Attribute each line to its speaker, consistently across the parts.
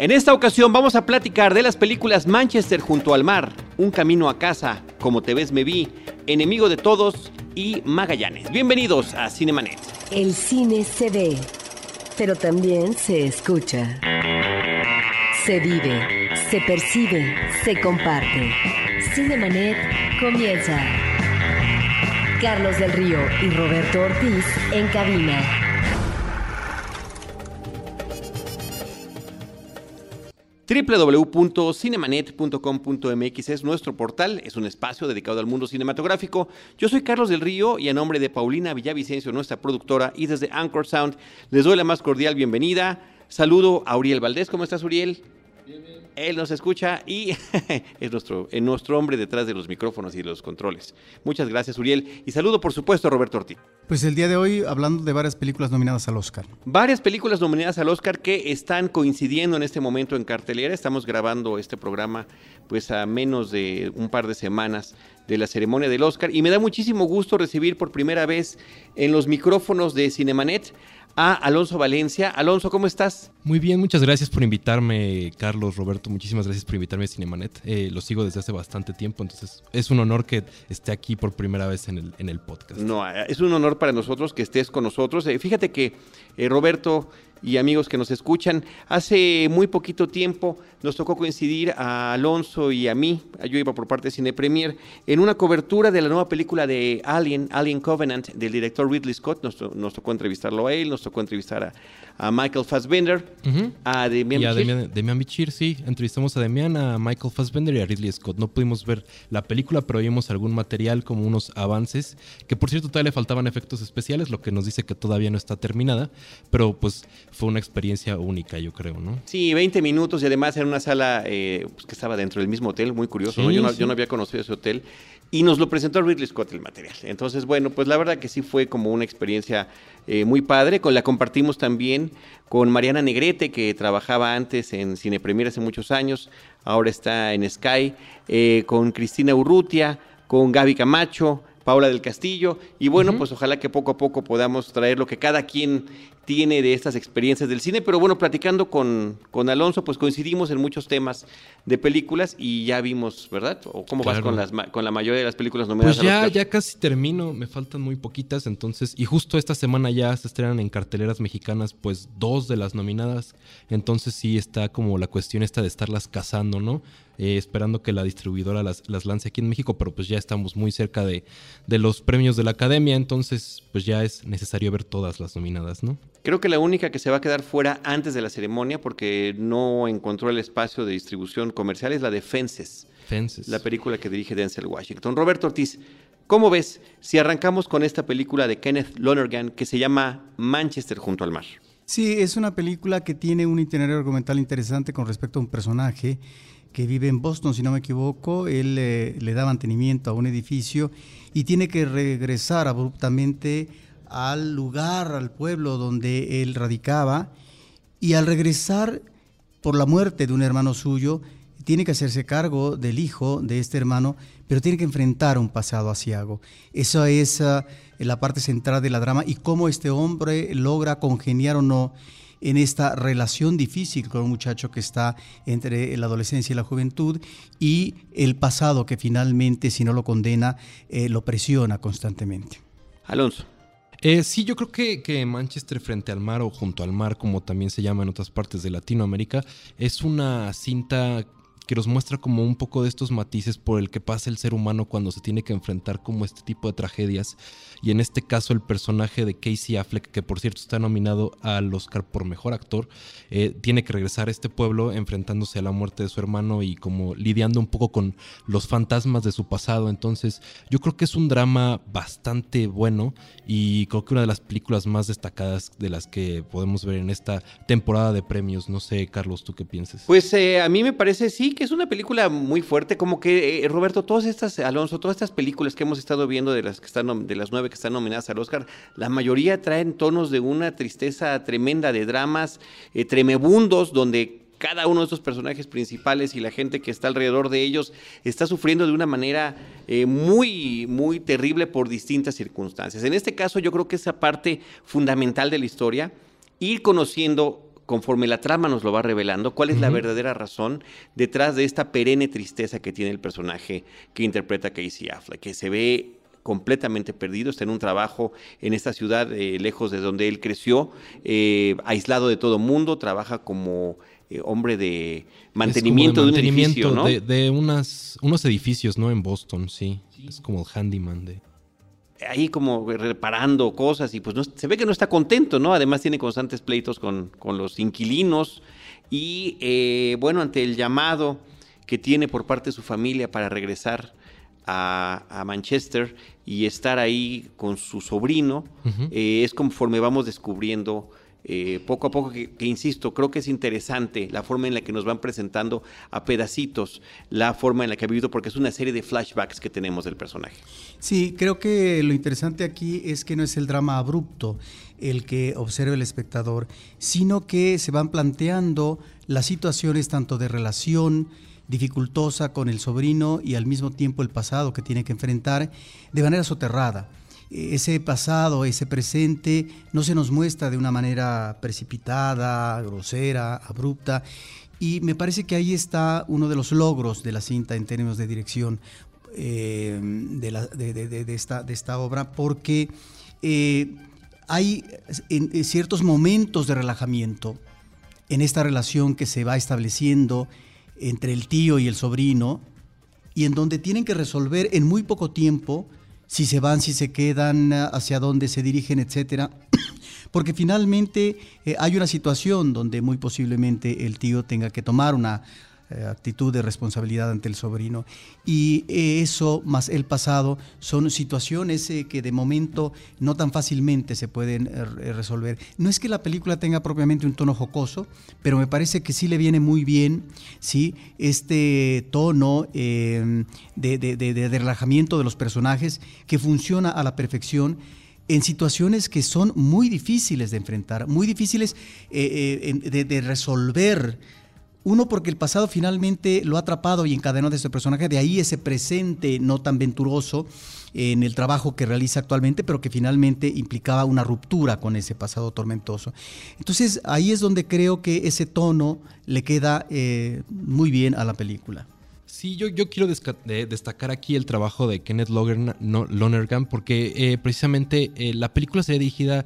Speaker 1: En esta ocasión vamos a platicar de las películas Manchester junto al mar, Un camino a casa, Como te ves me vi, Enemigo de todos y Magallanes. Bienvenidos a Cinemanet.
Speaker 2: El cine se ve, pero también se escucha. Se vive, se percibe, se comparte. Cinemanet comienza. Carlos del Río y Roberto Ortiz en cabina.
Speaker 1: www.cinemanet.com.mx es nuestro portal, es un espacio dedicado al mundo cinematográfico. Yo soy Carlos del Río y a nombre de Paulina Villavicencio, nuestra productora, y desde Anchor Sound, les doy la más cordial bienvenida. Saludo a Uriel Valdés. ¿Cómo estás, Uriel? Él nos escucha y es nuestro, nuestro hombre detrás de los micrófonos y los controles. Muchas gracias, Uriel. Y saludo, por supuesto, a Roberto Ortiz.
Speaker 3: Pues el día de hoy hablando de varias películas nominadas al Oscar.
Speaker 1: Varias películas nominadas al Oscar que están coincidiendo en este momento en cartelera. Estamos grabando este programa pues a menos de un par de semanas de la ceremonia del Oscar y me da muchísimo gusto recibir por primera vez en los micrófonos de Cinemanet a Alonso Valencia. Alonso, ¿cómo estás?
Speaker 4: Muy bien, muchas gracias por invitarme, Carlos, Roberto. Muchísimas gracias por invitarme a Cinemanet. Eh, lo sigo desde hace bastante tiempo, entonces es un honor que esté aquí por primera vez en el, en el podcast.
Speaker 1: No, es un honor para nosotros que estés con nosotros. Eh, fíjate que eh, Roberto y amigos que nos escuchan. Hace muy poquito tiempo nos tocó coincidir a Alonso y a mí, yo iba por parte de Cine Premier, en una cobertura de la nueva película de Alien, Alien Covenant, del director Ridley Scott. Nos, nos tocó entrevistarlo a él, nos tocó entrevistar a, a Michael Fassbender, a Demian
Speaker 4: y a Demian, Demian, Bichir, sí. Entrevistamos a Demian, a Michael Fassbender y a Ridley Scott. No pudimos ver la película, pero vimos algún material como unos avances, que por cierto todavía le faltaban efectos especiales, lo que nos dice que todavía no está terminada, pero pues fue una experiencia única, yo creo, ¿no?
Speaker 1: Sí, 20 minutos y además en una sala eh, pues, que estaba dentro del mismo hotel, muy curioso, ¿no? Yo, no, yo no había conocido ese hotel y nos lo presentó Ridley Scott el material. Entonces, bueno, pues la verdad que sí fue como una experiencia eh, muy padre. Con, la compartimos también con Mariana Negrete, que trabajaba antes en Cine Premier hace muchos años, ahora está en Sky, eh, con Cristina Urrutia, con Gaby Camacho, Paula del Castillo. Y bueno, uh -huh. pues ojalá que poco a poco podamos traer lo que cada quien tiene de estas experiencias del cine. Pero bueno, platicando con, con Alonso, pues coincidimos en muchos temas de películas y ya vimos, ¿verdad? ¿O cómo claro. vas con, las, con la mayoría de las películas nominadas?
Speaker 4: Pues ya, ya casi termino, me faltan muy poquitas, entonces, y justo esta semana ya se estrenan en carteleras mexicanas, pues dos de las nominadas, entonces sí está como la cuestión esta de estarlas cazando, ¿no? Eh, esperando que la distribuidora las, las, lance aquí en México, pero pues ya estamos muy cerca de, de, los premios de la academia, entonces pues ya es necesario ver todas las nominadas, ¿no?
Speaker 1: Creo que la única que se va a quedar fuera antes de la ceremonia porque no encontró el espacio de distribución comercial es la de Fences,
Speaker 4: Fences.
Speaker 1: la película que dirige Denzel Washington. Roberto Ortiz, ¿cómo ves si arrancamos con esta película de Kenneth Lonergan que se llama Manchester junto al mar?
Speaker 3: Sí, es una película que tiene un itinerario argumental interesante con respecto a un personaje que vive en Boston, si no me equivoco, él eh, le da mantenimiento a un edificio y tiene que regresar abruptamente al lugar, al pueblo donde él radicaba, y al regresar por la muerte de un hermano suyo, tiene que hacerse cargo del hijo de este hermano, pero tiene que enfrentar un pasado asiago. Esa es uh, la parte central de la drama y cómo este hombre logra congeniar o no en esta relación difícil con un muchacho que está entre la adolescencia y la juventud y el pasado que finalmente, si no lo condena, eh, lo presiona constantemente.
Speaker 1: Alonso.
Speaker 4: Eh, sí, yo creo que, que, Manchester frente al mar o junto al mar, como también se llama en otras partes de Latinoamérica, es una cinta que nos muestra como un poco de estos matices por el que pasa el ser humano cuando se tiene que enfrentar como este tipo de tragedias. Y en este caso el personaje de Casey Affleck, que por cierto está nominado al Oscar por Mejor Actor, eh, tiene que regresar a este pueblo enfrentándose a la muerte de su hermano y como lidiando un poco con los fantasmas de su pasado. Entonces yo creo que es un drama bastante bueno y creo que una de las películas más destacadas de las que podemos ver en esta temporada de premios. No sé, Carlos, ¿tú qué piensas?
Speaker 1: Pues eh, a mí me parece sí es una película muy fuerte, como que, eh, Roberto, todas estas, Alonso, todas estas películas que hemos estado viendo de las que están, de las nueve que están nominadas al Oscar, la mayoría traen tonos de una tristeza tremenda, de dramas eh, tremebundos, donde cada uno de estos personajes principales y la gente que está alrededor de ellos está sufriendo de una manera eh, muy, muy terrible por distintas circunstancias. En este caso, yo creo que esa parte fundamental de la historia, ir conociendo conforme la trama nos lo va revelando, cuál es la verdadera razón detrás de esta perenne tristeza que tiene el personaje que interpreta Casey Affleck, que se ve completamente perdido, está en un trabajo en esta ciudad, eh, lejos de donde él creció, eh, aislado de todo mundo, trabaja como eh, hombre de mantenimiento de, un edificio, ¿no?
Speaker 4: De, unas, unos edificios, ¿no? En Boston, sí. Es como el handyman de
Speaker 1: ahí como reparando cosas y pues no, se ve que no está contento, ¿no? Además tiene constantes pleitos con, los inquilinos y eh, bueno, ante el llamado que tiene por parte de su familia para regresar a, Manchester y estar ahí con su sobrino, eh, es conforme vamos descubriendo eh, poco a poco, que, insisto, creo que es interesante la forma en la que nos van presentando a pedacitos la forma en la que ha vivido, porque es una serie de flashbacks que tenemos del personaje.
Speaker 3: Sí, creo que lo interesante aquí es que no es el drama abrupto el que observa el espectador, sino que se van planteando las situaciones tanto de relación, dificultosa con el sobrino y al mismo tiempo el pasado que tiene que enfrentar de manera soterrada ese pasado, ese presente, no se nos muestra de una manera precipitada, grosera, abrupta. Y me parece que ahí está uno de los logros de la cinta en términos de dirección eh, de, esta, de, esta, obra, porque eh, hay en, ciertos momentos de relajamiento en esta relación que se va estableciendo entre el tío y el sobrino, y en donde tienen que resolver en muy poco tiempo si se van, si se quedan, hacia dónde se dirigen, etcétera. Porque finalmente eh, hay una situación donde muy posiblemente el tío tenga que tomar una actitud de responsabilidad ante el sobrino. Y eh, eso, más el pasado, son situaciones eh, que de momento no tan fácilmente se pueden resolver. No es que la película tenga propiamente un tono jocoso, pero me parece que sí le viene muy bien ¿sí? este tono de, de relajamiento de los personajes que funciona a la perfección en situaciones que son muy difíciles de enfrentar, muy difíciles de, resolver uno, porque el pasado finalmente lo ha atrapado y encadenó de este personaje, de ahí ese presente no tan venturoso en el trabajo que realiza actualmente, pero que finalmente implicaba una ruptura con ese pasado tormentoso. Entonces ahí es donde creo que ese tono le queda eh, muy bien a la película.
Speaker 4: Sí, yo, yo quiero destacar aquí el trabajo de Kenneth Lonergan porque eh, precisamente eh, la película sería dirigida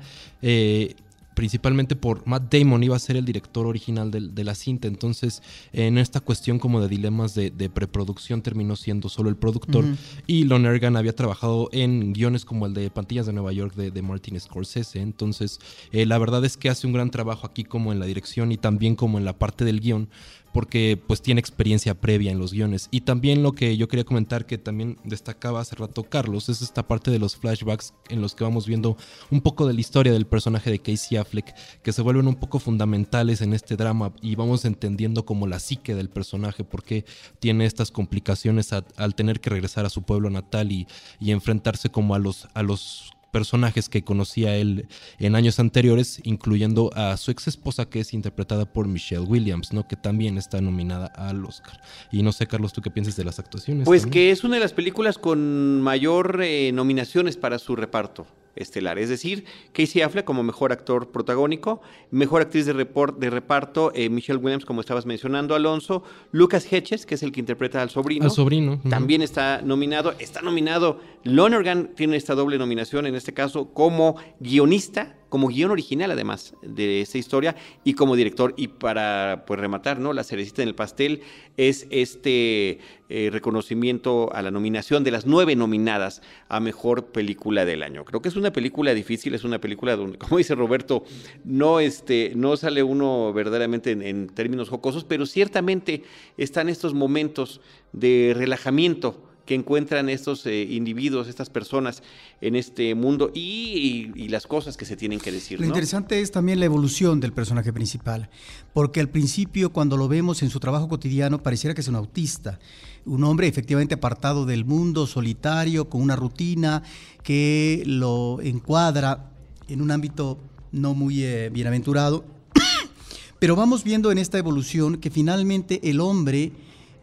Speaker 4: principalmente por Matt Damon, iba a ser el director original de, la cinta, entonces en esta cuestión como de dilemas de, preproducción terminó siendo solo el productor. Y Lonergan había trabajado en guiones como el de Pantillas de Nueva York de, Martin Scorsese, entonces eh, la verdad es que hace un gran trabajo aquí como en la dirección y también como en la parte del guion, porque pues tiene experiencia previa en los guiones. Y también lo que yo quería comentar que también destacaba hace rato Carlos es esta parte de los flashbacks en los que vamos viendo un poco de la historia del personaje de Casey Affleck que se vuelven un poco fundamentales en este drama y vamos entendiendo como la psique del personaje porque tiene estas complicaciones al tener que regresar a su pueblo natal y, y enfrentarse como a los personajes que conocía él en años anteriores, incluyendo a su ex esposa que es interpretada por Michelle Williams, ¿no? Que también está nominada al Oscar. Y no sé, Carlos, ¿tú qué piensas de las actuaciones?
Speaker 1: Pues que es una de las películas con mayor eh, nominaciones para su reparto estelar. Es decir, Casey Affleck como mejor actor protagónico, mejor actriz de, de reparto, eh, Michelle Williams, como estabas mencionando, Alonso, Lucas Hedges, que es el que interpreta al sobrino.
Speaker 4: Al sobrino.
Speaker 1: También está nominado. Está nominado. Lonergan tiene esta doble nominación, en este caso, como guionista como guion original además de esta historia y como director. Y para pues rematar, ¿no? La cerecita en el pastel es este eh, reconocimiento a la nominación de las nueve nominadas a mejor película del año. Creo que es una película difícil, es una película donde, como dice Roberto, no, este, no sale uno verdaderamente en, en términos jocosos, pero ciertamente están estos momentos de relajamiento que encuentran estos eh, individuos, estas personas en este mundo y, las cosas que se tienen que decir.
Speaker 3: Lo interesante es también la evolución del personaje principal, porque al principio cuando lo vemos en su trabajo cotidiano pareciera que es un autista, un hombre efectivamente apartado del mundo, solitario, con una rutina que lo encuadra en un ámbito no muy eh, bienaventurado, pero vamos viendo en esta evolución que finalmente el hombre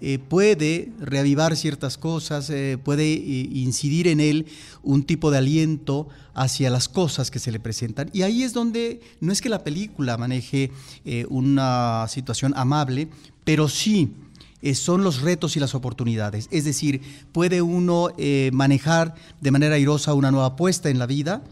Speaker 3: eh, puede reavivar ciertas cosas, eh, puede incidir en él un tipo de aliento hacia las cosas que se le presentan. Y ahí es donde no es que la película maneje una situación amable, pero sí son los retos y las oportunidades. Es decir, puede uno manejar de manera airosa una nueva apuesta en la vida,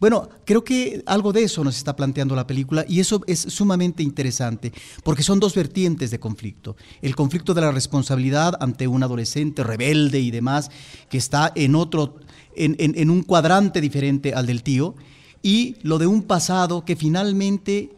Speaker 3: bueno, creo que algo de eso nos está planteando la película y eso es sumamente interesante porque son dos vertientes de conflicto. El conflicto de la responsabilidad ante un adolescente rebelde y demás que está en otro, en, un cuadrante diferente al del tío y lo de un pasado que finalmente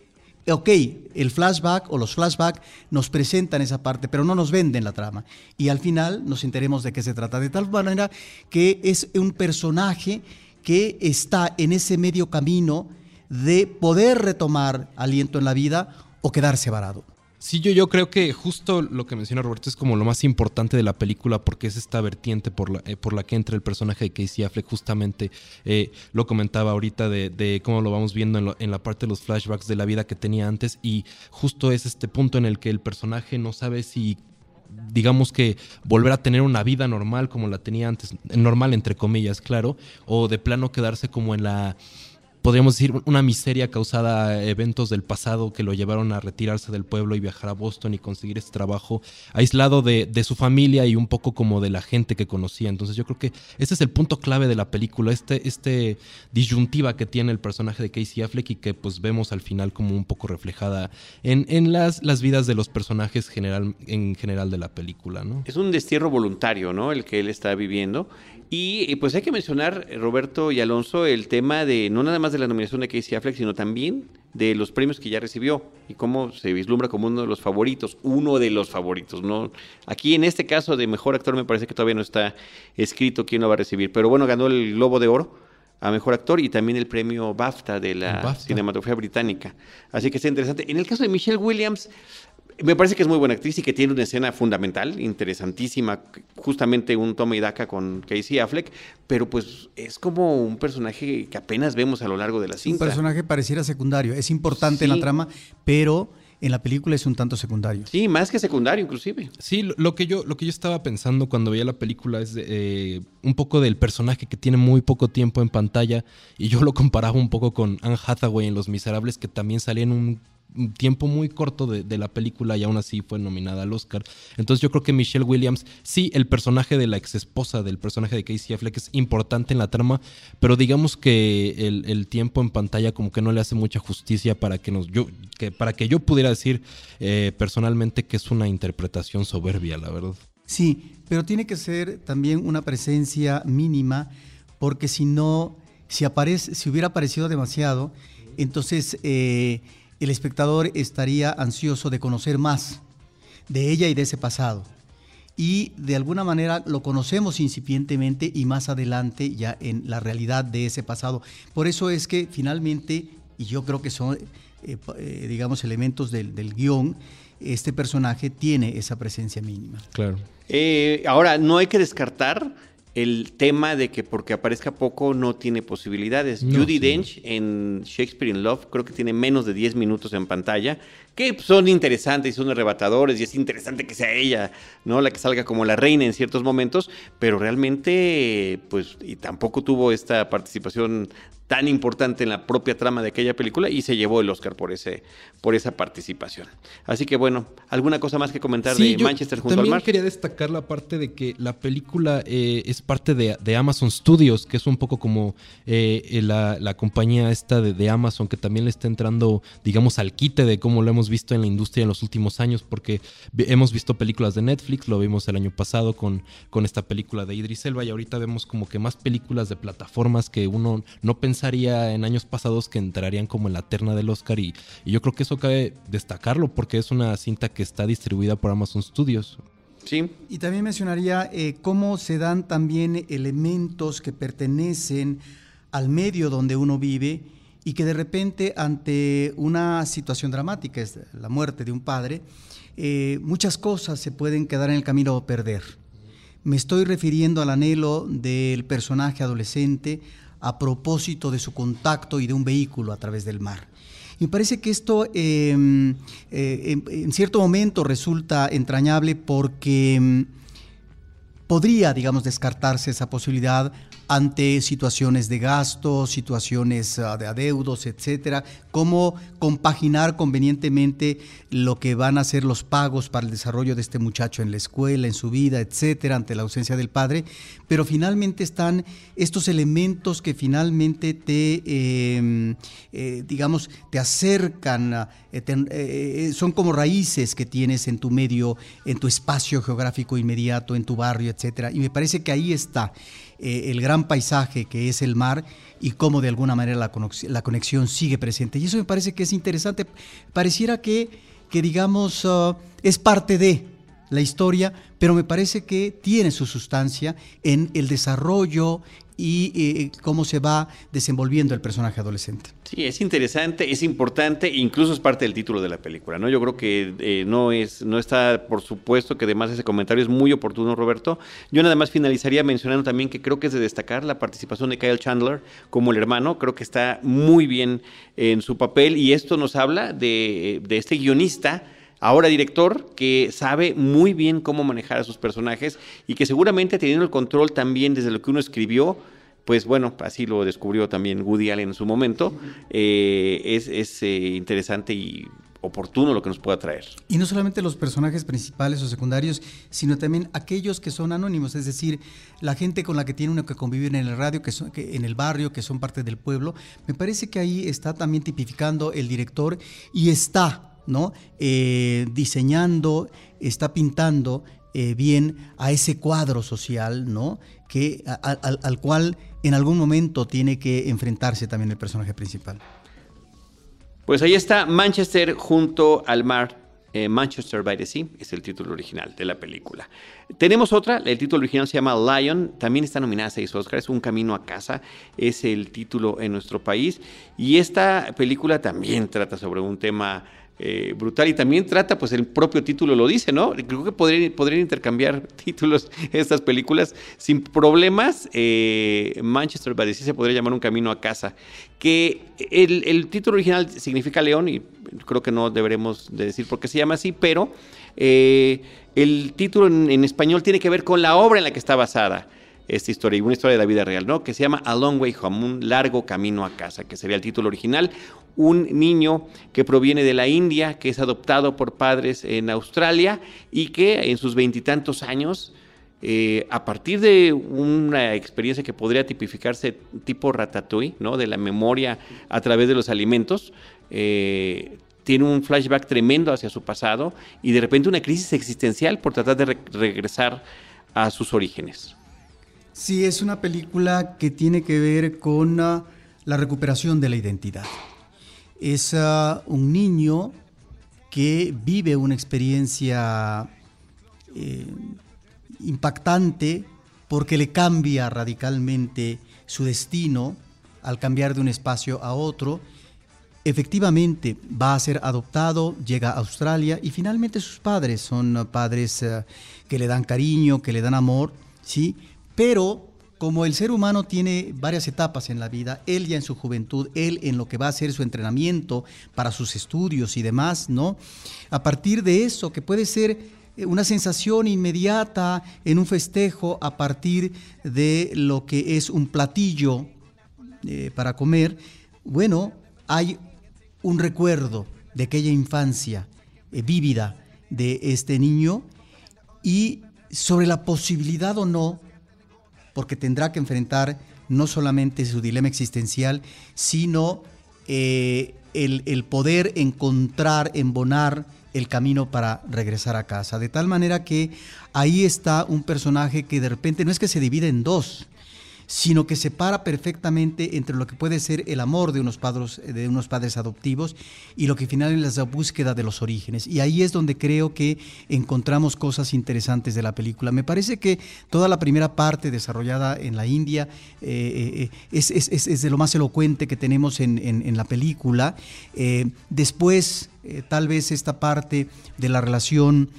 Speaker 3: ok, el flashback o los flashbacks nos presentan esa parte, pero no nos venden la trama. Y al final nos enteremos de qué se trata. De tal manera que es un personaje que está en ese medio camino de poder retomar aliento en la vida o quedarse varado.
Speaker 4: Sí, yo, yo creo que justo lo que menciona Roberto es como lo más importante de la película porque es esta vertiente por la, eh, por la que entra el personaje de Casey Affleck. Justamente eh, lo comentaba ahorita de, cómo lo vamos viendo en, en, la parte de los flashbacks de la vida que tenía antes y justo es este punto en el que el personaje no sabe si digamos que volver a tener una vida normal como la tenía antes, normal entre comillas, claro, o de plano quedarse como en la podríamos decir, una miseria causada a eventos del pasado que lo llevaron a retirarse del pueblo y viajar a Boston y conseguir este trabajo aislado de, su familia y un poco como de la gente que conocía. Entonces yo creo que ese es el punto clave de la película, este, este disyuntiva que tiene el personaje de Casey Affleck y que pues vemos al final como un poco reflejada en, en las, las vidas de los personajes general, en general de la película. ¿no?
Speaker 1: Es un destierro voluntario, ¿no? El que él está viviendo y, pues hay que mencionar, eh, Roberto y Alonso, el tema de no nada más de la nominación de Casey Affleck, sino también de los premios que ya recibió y cómo se vislumbra como uno de los favoritos, uno de los favoritos. ¿no? Aquí en este caso de mejor actor me parece que todavía no está escrito quién lo va a recibir, pero bueno, ganó el Globo de Oro a mejor actor y también el premio BAFTA de la cinematografía británica. Así que está interesante. En el caso de Michelle Williams, me parece que es muy buena actriz y que tiene una escena fundamental, interesantísima, justamente un toma y daca con Casey Affleck, pero pues es como un personaje que apenas vemos a lo largo de la cinta.
Speaker 3: Un personaje pareciera secundario, es importante en la trama, pero en la película es un tanto secundario.
Speaker 1: Sí, más que secundario inclusive.
Speaker 4: Sí, lo que yo, lo que yo estaba pensando cuando veía la película es eh, un poco del personaje que tiene muy poco tiempo en pantalla y yo lo comparaba un poco con Anne Hathaway en Los Miserables que también salía en un tiempo muy corto de, la película y aún así fue nominada al Oscar. Entonces yo creo que Michelle Williams, sí, el personaje de la ex esposa del personaje de Casey Affleck es importante en la trama, pero digamos que el, tiempo en pantalla como que no le hace mucha justicia para que nos yo que para que yo pudiera decir eh, personalmente que es una interpretación soberbia, la verdad.
Speaker 3: Sí, pero tiene que ser también una presencia mínima, porque si no, si aparece, si hubiera aparecido demasiado, entonces eh, el espectador estaría ansioso de conocer más de ella y de ese pasado. Y de alguna manera lo conocemos incipientemente y más adelante ya en la realidad de ese pasado. Por eso es que finalmente, y yo creo que son, eh, eh, digamos, elementos del, guion, este personaje tiene esa presencia mínima.
Speaker 4: Claro.
Speaker 1: Eh, ahora, no hay que descartar el tema de que porque aparezca poco no tiene posibilidades. Judy Dench en Shakespeare in Love creo que tiene menos de 10 minutos en pantalla, que son interesantes y son arrebatadores y es interesante que sea ella, ¿no? La que salga como la reina en ciertos momentos, pero realmente pues y tampoco tuvo esta participación tan importante en la propia trama de aquella película y se llevó el Oscar por ese por esa participación. Así que bueno, alguna cosa más que comentar de Manchester junto
Speaker 4: al
Speaker 1: mar.
Speaker 4: quería destacar la parte de que la película eh, es parte de, Amazon Studios, que es un poco como eh, la, compañía esta de, Amazon que también le está entrando, digamos, al quite de cómo lo hemos visto en la industria en los últimos años, porque hemos visto películas de Netflix, lo vimos el año pasado con, con esta película de Idris Elba y ahorita vemos como que más películas de plataformas que uno no pensaría en años pasados que entrarían como en la terna del Oscar y, yo creo que eso cabe destacarlo porque es una cinta que está distribuida por Amazon Studios.
Speaker 3: Sí. Y también mencionaría eh, cómo se dan también elementos que pertenecen al medio donde uno vive y que de repente ante una situación dramática, es la muerte de un padre, eh, muchas cosas se pueden quedar en el camino o perder. Me estoy refiriendo al anhelo del personaje adolescente a propósito de su contacto y de un vehículo a través del mar. Y me parece que esto em, eh, en, cierto momento resulta entrañable porque em, podría, digamos, descartarse esa posibilidad ante situaciones de gasto, situaciones ah, de adeudos, etcétera, cómo compaginar convenientemente lo que van a ser los pagos para el desarrollo de este muchacho en la escuela, en su vida, etcétera, ante la ausencia del padre, pero finalmente están estos elementos que finalmente te, em, eh, digamos, te acercan, eh, eh, son como raíces que tienes en tu medio, en tu espacio geográfico inmediato, en tu barrio, etcétera, y me parece que ahí está. Eh, el gran paisaje que es el mar y cómo de alguna manera la, la, conexión sigue presente. Y eso me parece que es interesante. Pareciera que, que digamos, uh, es parte de la historia, pero me parece que tiene su sustancia en el desarrollo, y eh, cómo se va desenvolviendo el personaje adolescente.
Speaker 1: Sí, es interesante, es importante, incluso es parte del título de la película, ¿no? Yo creo que eh, no es, no está, por supuesto, que además ese comentario es muy oportuno, Roberto. Yo nada más finalizaría mencionando también que creo que es de destacar la participación de Kyle Chandler como el hermano, creo que está muy bien en su papel y esto nos habla de, de este guionista ahora director, que sabe muy bien cómo manejar a sus personajes y que seguramente teniendo el control también desde lo que uno escribió, pues bueno, así lo descubrió también Woody Allen en su momento, eh, es, eh, interesante y oportuno lo que nos pueda traer.
Speaker 3: Y no solamente los personajes principales o secundarios, sino también aquellos que son anónimos, es decir, la gente con la que tiene uno que convivir en el radio, que, son, en el barrio, que son parte del pueblo. Me parece que ahí está también tipificando el director y está ¿no? Eh, diseñando, está pintando eh, bien a ese cuadro social, ¿no? Que, al, cual en algún momento tiene que enfrentarse también el personaje principal.
Speaker 1: Pues ahí está Manchester junto al mar. Eh, Manchester by the Sea es el título original de la película. Tenemos otra, el título original se llama Lion, también está nominada a seis Oscars, Un Camino a Casa es el título en nuestro país. Y esta película también trata sobre un tema eh, brutal y también trata, pues el propio título lo dice, ¿no? Creo que podrían, podrían intercambiar títulos estas películas sin problemas. Eh, Manchester by se podría llamar Un Camino a Casa, que el, título original significa león y creo que no deberemos de decir por qué se llama así, pero eh, el título en, español tiene que ver con la obra en la que está basada esta historia, y una historia de la vida real, ¿no? Que se llama A Long Way Home, un largo camino a casa, que sería el título original. Un niño que proviene de la India, que es adoptado por padres en Australia y que en sus veintitantos años, eh, a partir de una experiencia que podría tipificarse tipo ratatouille, ¿no? De la memoria a través de los alimentos, eh, tiene un flashback tremendo hacia su pasado y de repente una crisis existencial por tratar de regresar a sus orígenes.
Speaker 3: Sí, es una película que tiene que ver con ah, la recuperación de la identidad. Es ah, un niño que vive una experiencia eh, impactante porque le cambia radicalmente su destino al cambiar de un espacio a otro. Efectivamente va a ser adoptado, llega a Australia y finalmente sus padres son padres ah, que le dan cariño, que le dan amor, ¿sí? Pero como el ser humano tiene varias etapas en la vida, él ya en su juventud, él en lo que va a ser su entrenamiento para sus estudios y demás, ¿no? A partir de eso, que puede ser eh, una sensación inmediata en un festejo a partir de lo que es un platillo eh, para comer, bueno, hay un recuerdo de aquella infancia eh, vívida de este niño y sobre la posibilidad o no porque tendrá que enfrentar no solamente su dilema existencial, sino eh, el, poder encontrar, embonar el camino para regresar a casa. De tal manera que ahí está un personaje que de repente no es que se divide en dos, sino que separa perfectamente entre lo que puede ser el amor de unos padres, de unos padres adoptivos y lo que finalmente es la búsqueda de los orígenes. Y ahí es donde creo que encontramos cosas interesantes de la película. Me parece que toda la primera parte desarrollada en la India eh, eh, es, de lo más elocuente que tenemos en, la película. Eh, después, tal vez esta parte de la relación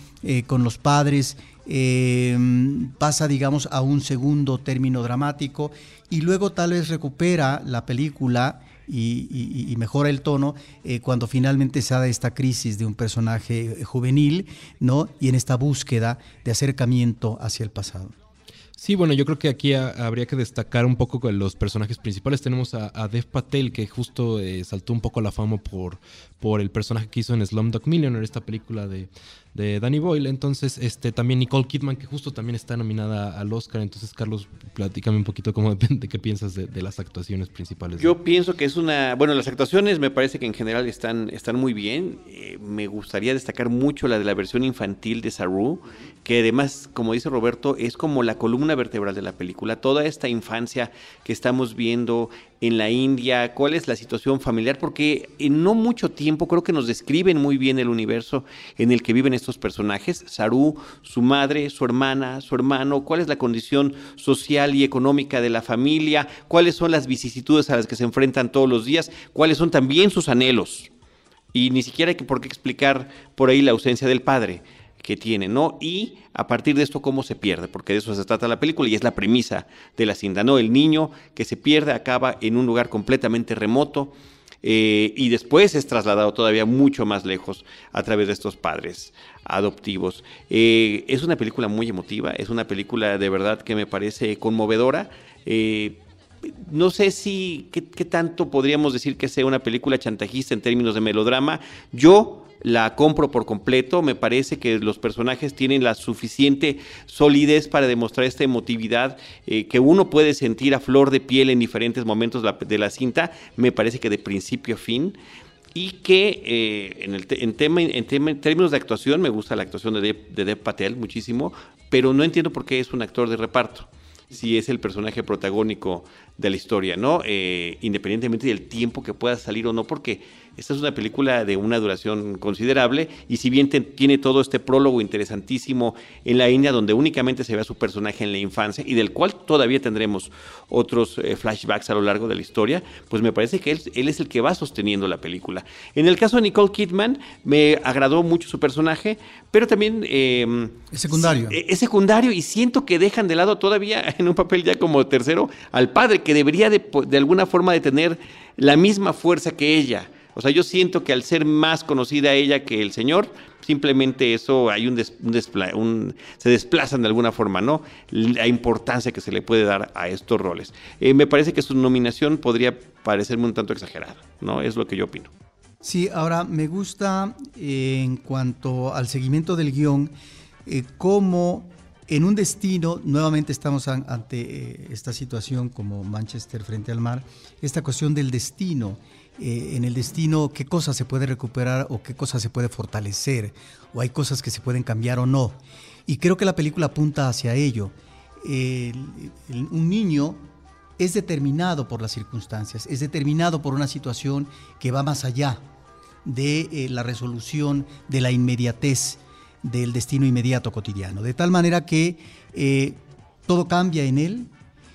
Speaker 3: con los padres Em, pasa, digamos, a un segundo término dramático y luego tal vez recupera la película y, mejora el tono eh, cuando finalmente se da esta crisis de un personaje juvenil, ¿no? Y en esta búsqueda de acercamiento hacia el pasado.
Speaker 4: Sí, bueno, yo creo que aquí habría que destacar un poco con los personajes principales. Tenemos a, Dev Patel, que justo eh, saltó un poco la fama por, por el personaje que hizo en Slumdog Millionaire, esta película de, de Danny Boyle. Entonces, este, también Nicole Kidman, que justo también está nominada al Oscar. Entonces, Carlos, platícame un poquito cómo depende, qué piensas de, las actuaciones principales.
Speaker 1: Yo pienso que es una, bueno, las actuaciones me parece que en general están, están muy bien. Eh, me gustaría destacar mucho la de la versión infantil de Saru, que además, como dice Roberto, es como la columna vertebral de la película. Toda esta infancia que estamos viendo en la India, cuál es la situación familiar, porque en no mucho tiempo creo que nos describen muy bien el universo en el que viven estos personajes, Saru, su madre, su hermana, su hermano, cuál es la condición social y económica de la familia, cuáles son las vicisitudes a las que se enfrentan todos los días, cuáles son también sus anhelos. Y ni siquiera hay por qué explicar por ahí la ausencia del padre que tiene, ¿no? Y a partir de esto, cómo se pierde, porque de eso se trata la película y es la premisa de la cinta, ¿no? El niño que se pierde acaba en un lugar completamente remoto eh, y después es trasladado todavía mucho más lejos a través de estos padres adoptivos. Eh, es una película muy emotiva, es una película de verdad que me parece conmovedora. Eh, no sé si qué, qué tanto podríamos decir que sea una película chantajista en términos de melodrama. Yo la compro por completo. Me parece que los personajes tienen la suficiente solidez para demostrar esta emotividad eh, que uno puede sentir a flor de piel en diferentes momentos de la cinta. Me parece que de principio a fin. Y que eh, en, el en, tema, en, términos de actuación, me gusta la actuación de Dev, Patel muchísimo, pero no entiendo por qué es un actor de reparto si es el personaje protagónico de la historia, ¿no? Eh, independientemente del tiempo que pueda salir o no, porque esta es una película de una duración considerable y si bien tiene todo este prólogo interesantísimo en la India donde únicamente se ve a su personaje en la infancia y del cual todavía tendremos otros eh, flashbacks a lo largo de la historia, pues me parece que él, es el que va sosteniendo la película. En el caso de Nicole Kidman, me agradó mucho su personaje, pero también...
Speaker 3: Em, es secundario.
Speaker 1: Es secundario y siento que dejan de lado todavía en un papel ya como tercero al padre, que debería de, de alguna forma de tener la misma fuerza que ella. O sea, yo siento que al ser más conocida ella que el señor, simplemente eso hay un, se desplazan de alguna forma, ¿no? La importancia que se le puede dar a estos roles. Eh, me parece que su nominación podría parecerme un tanto exagerada, ¿no? Es lo que yo opino.
Speaker 3: Sí, ahora me gusta eh, en cuanto al seguimiento del guion, eh, cómo en un destino, nuevamente estamos ante esta situación como Manchester frente al mar, esta cuestión del destino eh, en el destino qué cosa se puede recuperar o qué cosa se puede fortalecer, o hay cosas que se pueden cambiar o no. Y creo que la película apunta hacia ello. un niño es determinado por las circunstancias, es determinado por una situación que va más allá de eh, la resolución de la inmediatez del destino inmediato cotidiano. De tal manera que eh, todo cambia en él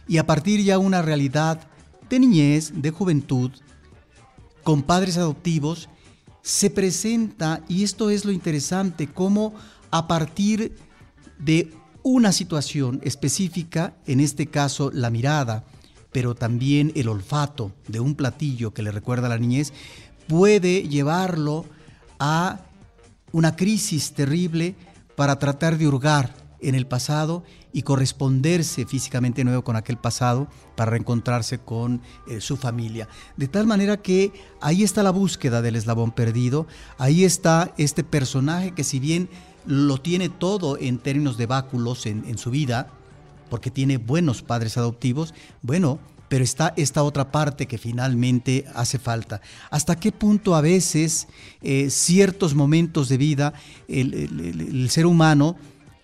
Speaker 3: y a partir ya una realidad de niñez, de juventud, con padres adoptivos, se presenta, y esto es lo interesante, cómo a partir de una situación específica, en este caso la mirada, pero también el olfato de un platillo que le recuerda a la niñez, puede llevarlo a una crisis terrible para tratar de hurgar en el pasado y corresponderse físicamente nuevo con aquel pasado para reencontrarse con eh, su familia. De tal manera que ahí está la búsqueda del eslabón perdido, ahí está este personaje que si bien lo tiene todo en términos de báculos en, su vida, porque tiene buenos padres adoptivos, bueno, pero está esta otra parte que finalmente hace falta. ¿Hasta qué punto a veces eh, ciertos momentos de vida el ser humano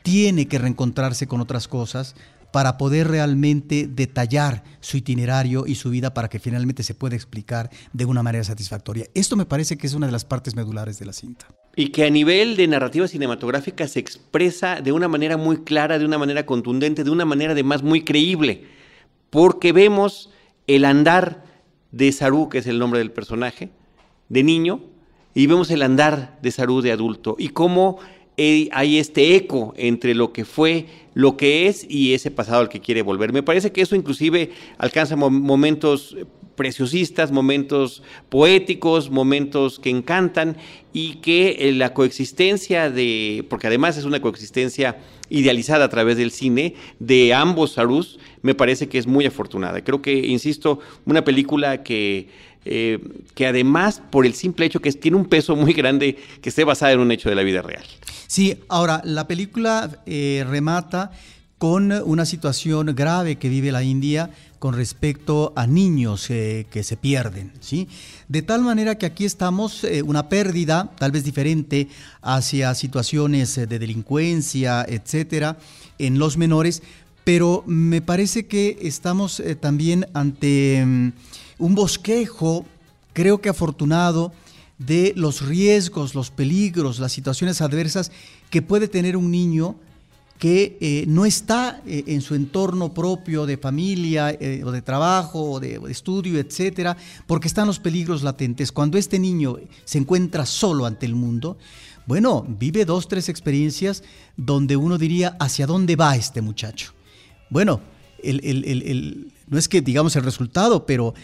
Speaker 3: tiene que reencontrarse con otras cosas para poder realmente detallar su itinerario y su vida para que finalmente se pueda explicar de una manera satisfactoria. Esto me parece que es una de las partes medulares de la cinta.
Speaker 1: Y que a nivel de narrativa cinematográfica se expresa de una manera muy clara, de una manera contundente, de una manera además muy creíble, porque vemos el andar de Saru, que es el nombre del personaje, de niño, y vemos el andar de Saru de adulto, y cómo hay este eco entre lo que fue, lo que es y ese pasado al que quiere volver. Me parece que eso inclusive alcanza momentos preciosistas, momentos poéticos, momentos que encantan y que eh, la coexistencia de, porque además es una coexistencia idealizada a través del cine de ambos Sarus, me parece que es muy afortunada. Creo que, insisto, una película que, eh, que además, por el simple hecho que tiene un peso muy grande, que esté basada en un hecho de la vida real.
Speaker 3: Sí, ahora, la película eh, remata con una situación grave que vive la India con respecto a niños eh, que se pierden, ¿sí? De tal manera que aquí estamos eh, una pérdida, tal vez diferente, hacia situaciones eh, de delincuencia, etcétera, en los menores, pero me parece que estamos también ante mm, un bosquejo, creo que afortunado, de los riesgos, los peligros, las situaciones adversas que puede tener un niño que eh, no está eh, en su entorno propio de familia eh, o de trabajo o de, estudio, etcétera, porque están los peligros latentes. Cuando este niño se encuentra solo ante el mundo, bueno, vive dos, tres experiencias donde uno diría, ¿hacia dónde va este muchacho? Bueno, no es que digamos el resultado, pero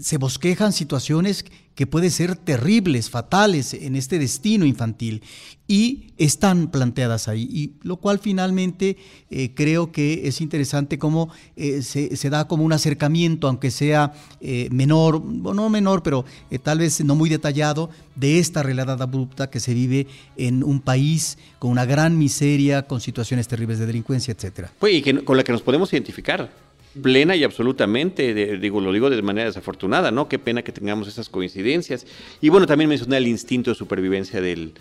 Speaker 3: se bosquejan situaciones que pueden ser terribles, fatales en este destino infantil y están planteadas ahí, y lo cual finalmente eh, creo que es interesante cómo eh, se, da como un acercamiento, aunque sea eh, menor, no menor, pero tal vez no muy detallado, de esta realidad abrupta que se vive en un país con una gran miseria, con situaciones terribles de delincuencia, etcétera.
Speaker 1: Pues, y con la que nos podemos identificar plena y absolutamente, digo, lo digo de manera desafortunada, ¿no? Qué pena que tengamos esas coincidencias. Y bueno, también mencioné el instinto de supervivencia del,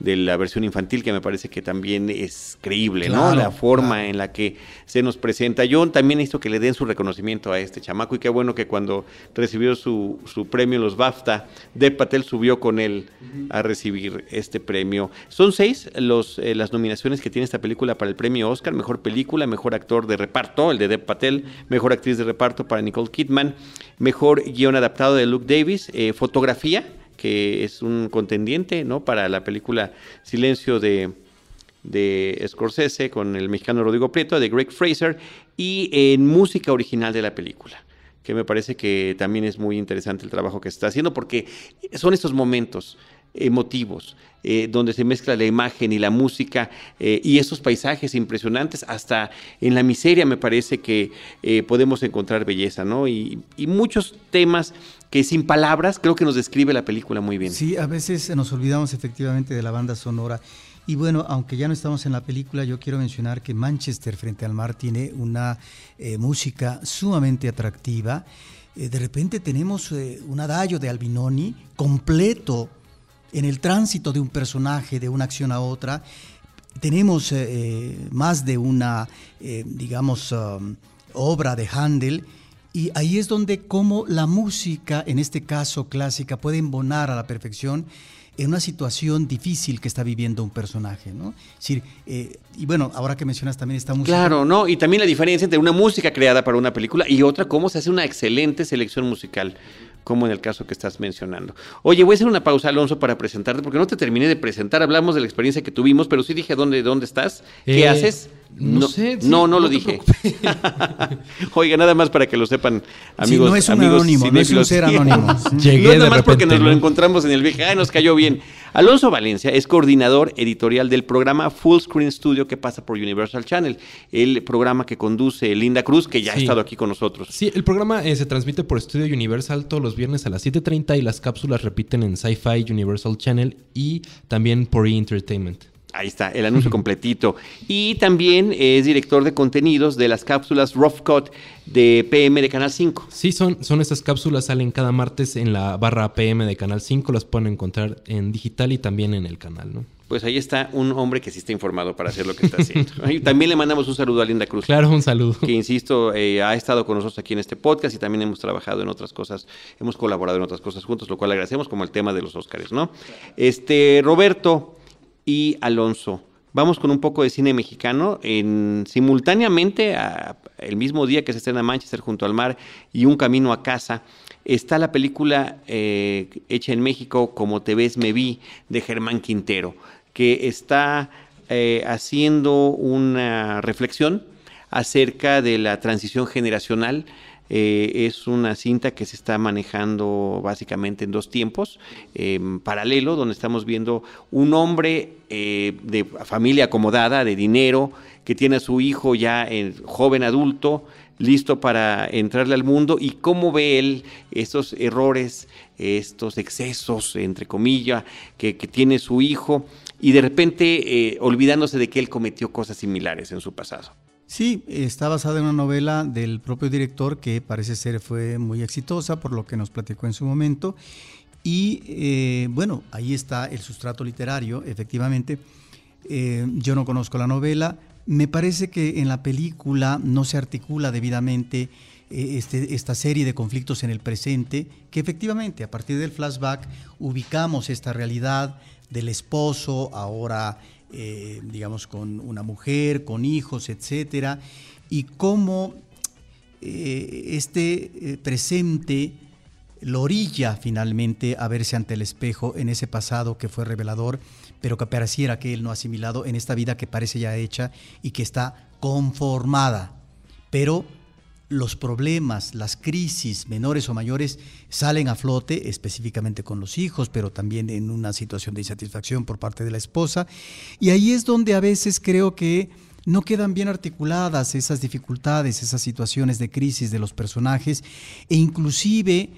Speaker 1: de la versión infantil, que me parece que también es creíble, ¿no? La forma en la que se nos presenta. Yo también necesito que le den su reconocimiento a este chamaco y qué bueno que cuando recibió su, su premio los BAFTA, Dev Patel subió con él a recibir este premio. Son seis los, eh, las nominaciones que tiene esta película para el premio Oscar, mejor película, mejor actor de reparto, el de Dev Patel, mejor actriz de reparto para Nicole Kidman, mejor guion adaptado de Luke Davis, eh, fotografía, que es un contendiente ¿no? para la película Silencio de, de Scorsese con el mexicano Rodrigo Prieto, de Greg Fraser, y en música original de la película que me parece que también es muy interesante el trabajo que está haciendo, porque son estos momentos emotivos, eh, donde se mezcla la imagen y la música eh, y esos paisajes impresionantes, hasta en la miseria me parece que eh, podemos encontrar belleza, ¿no? Y, y, muchos temas que sin palabras creo que nos describe la película muy bien.
Speaker 3: Sí, a veces nos olvidamos efectivamente de la banda sonora. Y bueno, aunque ya no estamos en la película, yo quiero mencionar que Manchester frente al mar tiene una música sumamente atractiva. de repente tenemos un adagio de Albinoni completo, en el tránsito de un personaje de una acción a otra, tenemos eh, eh, más de una, eh, digamos, um, obra de Handel, y ahí es donde como la música, en este caso clásica, puede embonar a la perfección en una situación difícil que está viviendo un personaje, ¿no? y bueno, ahora que mencionas también esta música.
Speaker 1: Claro, ¿no? Y también la diferencia entre una música creada para una película y otra, cómo se hace una excelente selección musical como en el caso que estás mencionando. Oye, voy a hacer una pausa, Alonso, para presentarte, porque no te terminé de presentar. Hablamos de la experiencia que tuvimos, pero sí dije dónde, dónde estás, qué eh, haces.
Speaker 4: No, sé.
Speaker 1: no, no, lo dije. Oiga, nada más para que lo sepan, amigos.
Speaker 3: no es un anónimo, no es un ser anónimo.
Speaker 1: no es nada más porque nos lo encontramos en el viaje. Ay, nos cayó bien. Alonso Valencia es coordinador editorial del programa Full Screen Studio que pasa por Universal Channel, el programa que conduce Linda Cruz, que ya ha estado aquí con nosotros.
Speaker 4: Sí, el programa eh, se transmite por Estudio Universal todos los viernes a las 7.30 y las cápsulas repiten en Sci-Fi Universal Channel y también por E! Entertainment.
Speaker 1: Ahí está, el anuncio completito. Y también es director de contenidos de las cápsulas Rough Cut de PM de Canal 5.
Speaker 4: Sí, son, son estas cápsulas, salen cada martes en la barra PM de Canal 5, las pueden encontrar en digital y también en el canal, ¿no?
Speaker 1: Pues ahí está un hombre que sí está informado para hacer lo que está haciendo. también le mandamos un saludo a Linda Cruz.
Speaker 4: Claro, un saludo.
Speaker 1: Que insisto, eh, ha estado con nosotros aquí en este podcast y también hemos trabajado en otras cosas, hemos colaborado en otras cosas juntos, lo cual agradecemos, como el tema de los Óscares, ¿no? Este, Roberto, y Alonso. Vamos con un poco de cine mexicano. En, simultáneamente, el mismo día que se estrena Manchester junto al mar y Un Camino a Casa, está la película eh, hecha en México Como te ves, me vi, de Germán Quintero, que está eh, haciendo una reflexión acerca de la transición generacional Eh, es una cinta que se está manejando básicamente en dos tiempos, en paralelo, donde estamos viendo un hombre eh, de familia acomodada, de dinero, que tiene a su hijo ya en joven adulto, listo para entrarle al mundo y cómo ve él estos errores, estos excesos, entre comillas, que, tiene su hijo y de repente eh, olvidándose de que él cometió cosas similares en su pasado.
Speaker 3: Sí, está basada en una novela del propio director que parece ser fue muy exitosa por lo que nos platicó en su momento. Y eh, bueno, ahí está el sustrato literario, efectivamente. Eh, yo no conozco la novela. Me parece que en la película no se articula debidamente eh, este, esta serie de conflictos en el presente, que efectivamente a partir del flashback ubicamos esta realidad del esposo, ahora eh, digamos, con una mujer, con hijos, etcétera, y cómo eh, este eh, presente lo orilla finalmente a verse ante el espejo en ese pasado que fue revelador, pero que pareciera que él no ha asimilado en esta vida que parece ya hecha y que está conformada, pero los problemas, las crisis menores o mayores salen a flote, específicamente con los hijos, pero también en una situación de insatisfacción por parte de la esposa. Y ahí es donde a veces creo que no quedan bien articuladas esas dificultades, esas situaciones de crisis de los personajes, e inclusive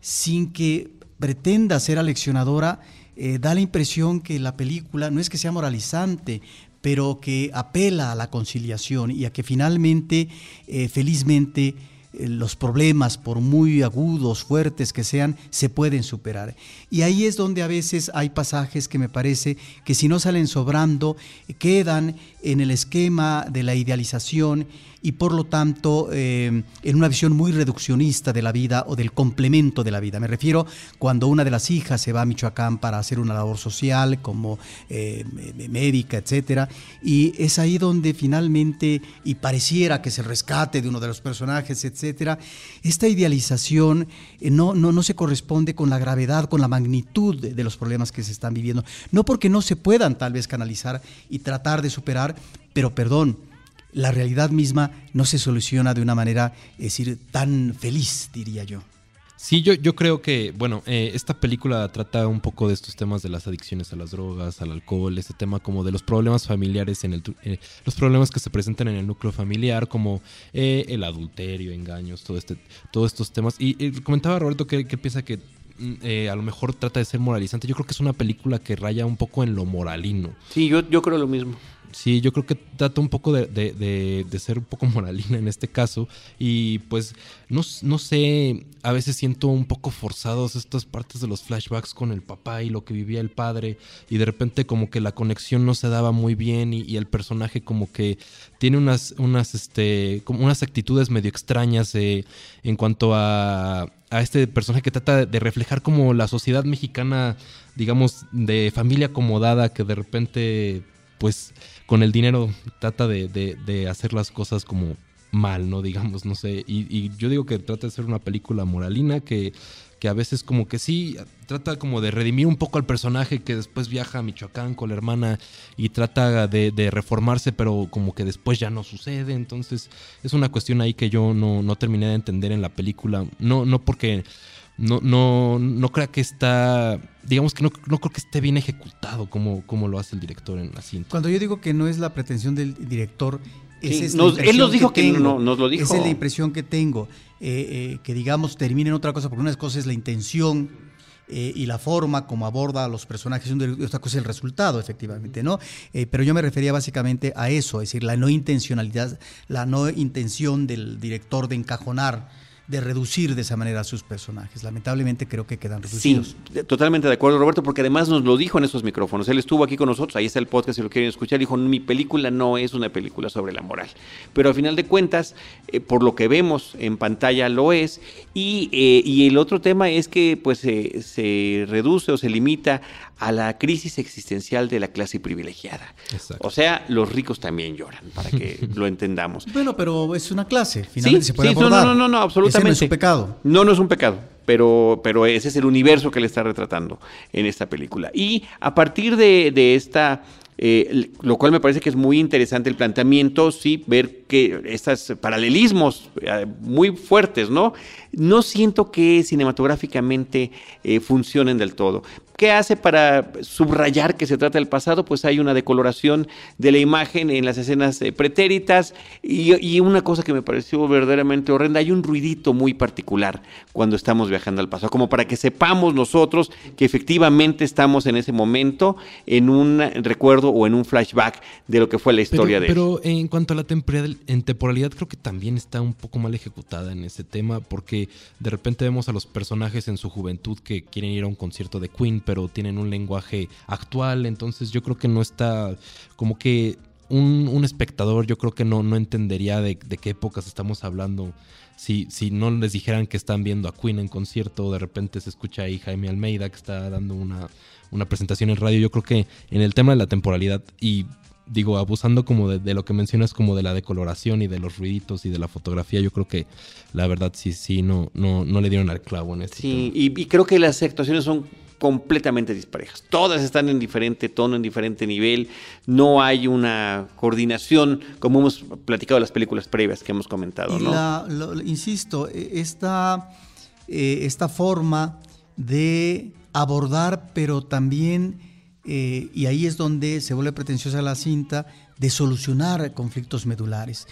Speaker 3: sin que pretenda ser aleccionadora, eh, da la impresión que la película no es que sea moralizante, pero que apela a la conciliación y a que finalmente, eh, felizmente, eh, los problemas, por muy agudos, fuertes que sean, se pueden superar. Y ahí es donde a veces hay pasajes que me parece que si no salen sobrando, quedan en el esquema de la idealización y por lo tanto eh, en una visión muy reduccionista de la vida o del complemento de la vida. Me refiero cuando una de las hijas se va a Michoacán para hacer una labor social como eh, médica, etcétera, y es ahí donde finalmente y pareciera que se rescate de uno de los personajes, etcétera. Esta idealización eh, no, no, no se corresponde con la gravedad, con la magnitud de los problemas que se están viviendo, no porque no se puedan tal vez canalizar y tratar de superar, pero perdón la realidad misma no se soluciona de una manera, es decir, tan feliz, diría yo.
Speaker 4: Sí, yo, yo creo que, bueno, eh, esta película trata un poco de estos temas de las adicciones a las drogas, al alcohol, este tema como de los problemas familiares, en el, eh, los problemas que se presentan en el núcleo familiar, como eh, el adulterio, engaños, todo este, todos estos temas. Y, comentaba Roberto que, que piensa que mm, a lo mejor trata de ser moralizante. Yo creo que es una película que raya un poco en lo moralino.
Speaker 1: Sí, yo, yo creo lo mismo.
Speaker 4: Sí, yo creo que trata un poco de, ser un poco moralina en este caso. Y pues, no, no, sé, a veces siento un poco forzados estas partes de los flashbacks con el papá y lo que vivía el padre. Y de repente como que la conexión no se daba muy bien y, el personaje como que tiene unas, unas, este, como unas actitudes medio extrañas eh, en cuanto a, a este personaje que trata de reflejar como la sociedad mexicana, digamos, de familia acomodada que de repente pues con el dinero trata de, hacer las cosas como mal, ¿no? Digamos, no sé. Y, yo digo que trata de ser una película moralina que, que a veces como que sí, trata como de redimir un poco al personaje que después viaja a Michoacán con la hermana y trata de, reformarse, pero como que después ya no sucede. Entonces es una cuestión ahí que yo no, no terminé de entender en la película. No, no porque no, no, no crea que está, digamos que no, no, creo que esté bien ejecutado como, como lo hace el director en la cinta.
Speaker 3: Cuando yo digo que no es la pretensión del director,
Speaker 1: es él nos dijo que, no, nos lo dijo.
Speaker 3: Esa es la impresión que tengo, eh, eh, que digamos termine en otra cosa, porque una cosa es la intención eh, y la forma como aborda a los personajes, y otra cosa es el resultado, efectivamente, ¿no? pero yo me refería básicamente a eso, es decir, la no intencionalidad, la no intención del director de encajonar de reducir de esa manera a sus personajes. Lamentablemente creo que quedan reducidos.
Speaker 1: Sí, totalmente de acuerdo, Roberto, porque además nos lo dijo en esos micrófonos. Él estuvo aquí con nosotros, ahí está el podcast si lo quieren escuchar. Dijo: Mi película no es una película sobre la moral. Pero al final de cuentas, eh, por lo que vemos en pantalla, lo es. Y, eh, y el otro tema es que pues se reduce o se limita a la crisis existencial de la clase privilegiada. O sea, los ricos también lloran, para que lo entendamos.
Speaker 3: Bueno, pero es una clase, finalmente se puede
Speaker 1: sí, abordar. No, no, no, no, absolutamente.
Speaker 3: Ese no es un pecado.
Speaker 1: No, no es un pecado, pero, pero ese es el universo que le está retratando en esta película. Y a partir de, esta eh, lo cual me parece que es muy interesante el planteamiento, sí, ver que estos paralelismos eh, muy fuertes, ¿no? No siento que cinematográficamente eh, funcionen del todo. ¿Qué hace para subrayar que se trata del pasado? Pues hay una decoloración de la imagen en las escenas eh, pretéritas y, una cosa que me pareció verdaderamente horrenda, hay un ruidito muy particular cuando estamos viajando al pasado, como para que sepamos nosotros que efectivamente estamos en ese momento en un recuerdo o en un flashback de lo que fue la historia
Speaker 4: de
Speaker 1: Pero
Speaker 4: en cuanto a la temporalidad, creo que también está un poco mal ejecutada en ese tema, porque de repente vemos a los personajes en su juventud que quieren ir a un concierto de Queen, pero tienen un lenguaje actual, entonces yo creo que no está como que un, espectador yo creo que no, no entendería de, qué épocas estamos hablando. Si, si no les dijeran que están viendo a Queen en concierto, de repente se escucha ahí Jaime Almeida que está dando una, una presentación en radio. Yo creo que en el tema de la temporalidad y digo, abusando como de, lo que mencionas, como de la decoloración y de los ruiditos y de la fotografía, yo creo que la verdad sí, sí, no, no, no le dieron al clavo en este
Speaker 1: Sí, y, creo que las actuaciones son completamente disparejas. Todas están en diferente tono, en diferente nivel. No hay una coordinación, como hemos platicado en las películas previas que hemos comentado.
Speaker 3: ¿no? insisto, e, esta, eh, esta forma de abordar, pero también eh, y ahí es donde se vuelve pretenciosa la cinta de solucionar conflictos medulares.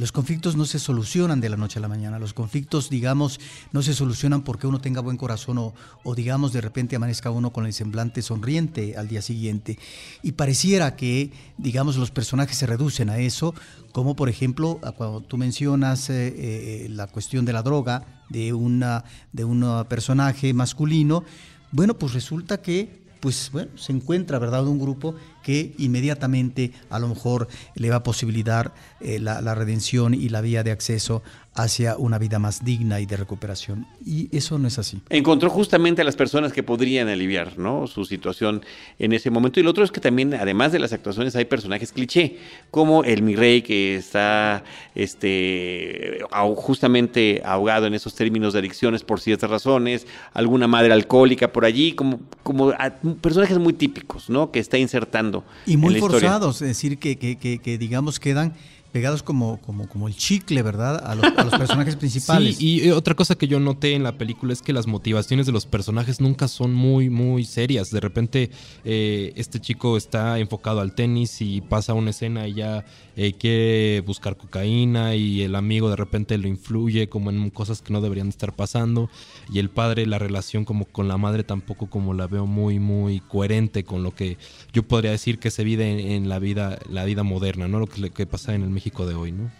Speaker 3: Los conflictos no se solucionan de la noche a la mañana. Los conflictos, digamos, no se solucionan porque uno tenga buen corazón o, o, digamos, de repente amanezca uno con el semblante sonriente al día siguiente. Y pareciera que, digamos, los personajes se reducen a eso, como por ejemplo, cuando tú mencionas eh, eh, la cuestión de la droga de, una, de un personaje masculino, bueno, pues resulta que pues bueno, se encuentra, ¿verdad?, un grupo que inmediatamente a lo mejor le va a posibilitar eh, la, redención y la vía de acceso hacia una vida más digna y de recuperación. Y eso no es así.
Speaker 1: Encontró justamente a las personas que podrían aliviar ¿no? su situación en ese momento. Y lo otro es que también, además de las actuaciones, hay personajes cliché, como el mi rey que está este, justamente ahogado en esos términos de adicciones por ciertas razones, alguna madre alcohólica por allí, como, como personajes muy típicos, ¿no? Que está insertando.
Speaker 3: Y muy forzados, es decir, que, que, que digamos quedan pegados como, como, como el chicle, ¿verdad? A los, personajes principales.
Speaker 4: Sí, y otra cosa que yo noté en la película es que las motivaciones de los personajes nunca son muy, muy serias. De repente, eh, este chico está enfocado al tenis y pasa una escena y ya eh, quiere buscar cocaína y el amigo de repente lo influye como en cosas que no deberían estar pasando. Y el padre, la relación como con la madre tampoco como la veo muy, muy coherente con lo que yo podría decir que se vive en, la vida, la vida moderna, ¿no? Lo que, que pasa en el México de hoy, ¿no?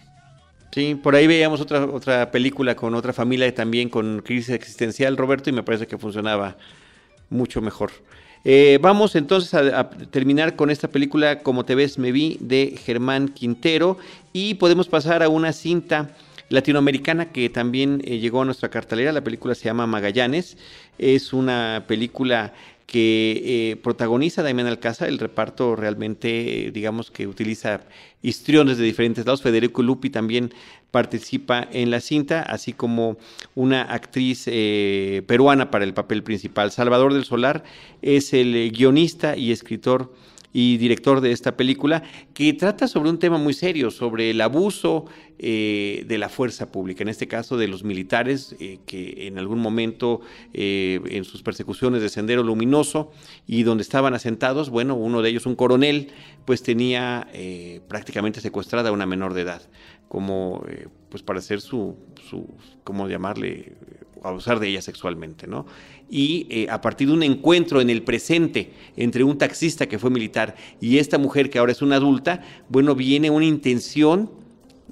Speaker 1: Sí, por ahí veíamos otra, otra película con otra familia también con crisis existencial, Roberto, y me parece que funcionaba mucho mejor. Eh, vamos entonces a, terminar con esta película Como te ves, me vi de Germán Quintero y podemos pasar a una cinta latinoamericana que también eh, llegó a nuestra cartelera. La película se llama Magallanes. Es una película que eh, protagoniza Damián Alcázar, el reparto realmente, eh, digamos que utiliza histriones de diferentes lados, Federico Lupi también participa en la cinta, así como una actriz eh, peruana para el papel principal. Salvador del Solar es el guionista y escritor y director de esta película, que trata sobre un tema muy serio, sobre el abuso eh, de la fuerza pública, en este caso de los militares eh, que en algún momento eh, en sus persecuciones de Sendero Luminoso y donde estaban asentados, bueno, uno de ellos, un coronel, pues tenía prácticamente secuestrada a una menor de edad, como pues para hacer su, su ¿cómo llamarle? abusar de ella sexualmente, ¿no? Y eh, a partir de un encuentro en el presente entre un taxista que fue militar y esta mujer que ahora es una adulta, bueno, viene una intención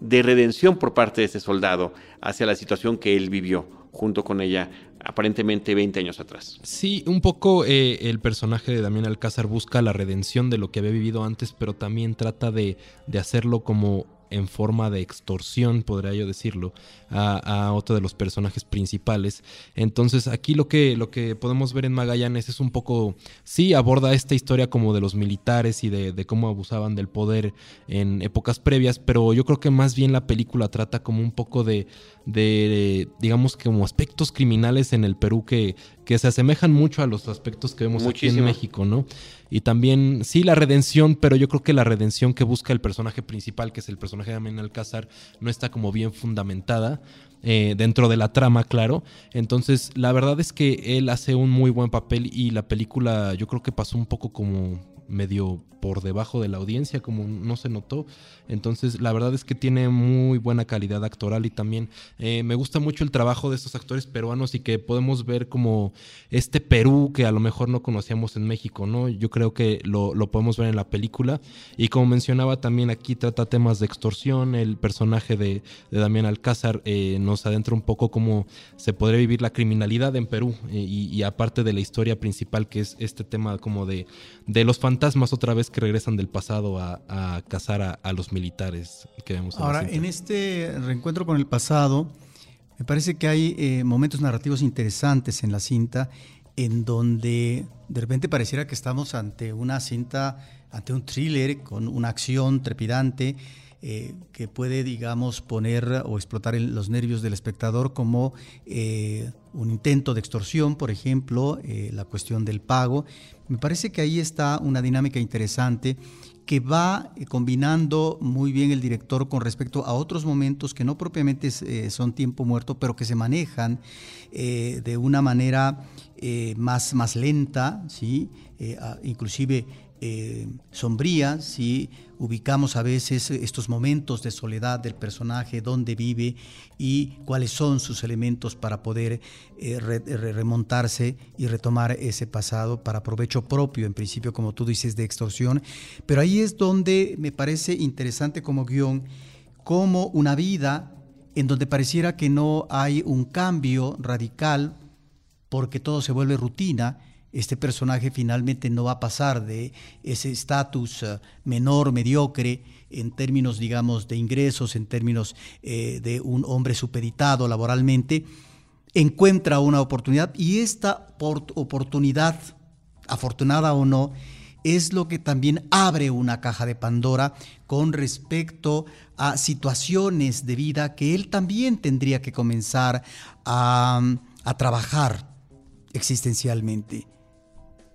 Speaker 1: de redención por parte de este soldado hacia la situación que él vivió junto con ella aparentemente 20 años atrás.
Speaker 4: Sí, un poco eh, el personaje de Damián Alcázar busca la redención de lo que había vivido antes, pero también trata de, de hacerlo como en forma de extorsión, podría yo decirlo, a, otro de los personajes principales. Entonces aquí lo que, lo que podemos ver en Magallanes es un poco, sí, aborda esta historia como de los militares y de, cómo abusaban del poder en épocas previas, pero yo creo que más bien la película trata como un poco de, de digamos, como aspectos criminales en el Perú que, que se asemejan mucho a los aspectos que vemos aquí en México, ¿no? Y también, sí, la redención, pero yo creo que la redención que busca el personaje principal, que es el personaje de Amin Alcázar, no está como bien fundamentada. Eh, dentro de la trama, claro. Entonces, la verdad es que él hace un muy buen papel y la película yo creo que pasó un poco como medio por debajo de la audiencia, como no se notó. Entonces, la verdad es que tiene muy buena calidad actoral y también eh, me gusta mucho el trabajo de estos actores peruanos y que podemos ver como este Perú que a lo mejor no conocíamos en México, ¿no? Yo creo que lo, podemos ver en la película. Y como mencionaba, también aquí trata temas de extorsión. El personaje de, Damián Alcázar eh, nos adentra un poco cómo se podría vivir la criminalidad en Perú eh, y, aparte de la historia principal que es este tema como de, de los fantasmas otra vez que regresan del pasado a, cazar a, los militares que vemos.
Speaker 3: Ahora, en este reencuentro con el pasado, me parece que hay eh, momentos narrativos interesantes en la cinta en donde de repente pareciera que estamos ante una cinta, ante un thriller con una acción trepidante. Eh, que puede, digamos, poner o explotar los nervios del espectador como eh, un intento de extorsión, por ejemplo, la cuestión del pago. Me parece que ahí está una dinámica interesante que va eh, combinando muy bien el director con respecto a otros momentos que no propiamente eh, son tiempo muerto, pero que se manejan eh, de una manera más, más lenta, ¿sí? inclusive eh, sombría, si ubicamos a veces estos momentos de soledad del personaje, dónde vive y cuáles son sus elementos para poder eh, remontarse y retomar ese pasado para provecho propio, en principio, como tú dices, de extorsión. Pero ahí es donde me parece interesante como guion, como una vida en donde pareciera que no hay un cambio radical porque todo se vuelve rutina, este personaje finalmente no va a pasar de ese estatus eh, menor, mediocre, en términos, digamos, de ingresos, en términos eh, de un hombre supeditado laboralmente, encuentra una oportunidad y esta oportunidad, afortunada o no, es lo que también abre una caja de Pandora con respecto a situaciones de vida que él también tendría que comenzar a, a trabajar existencialmente.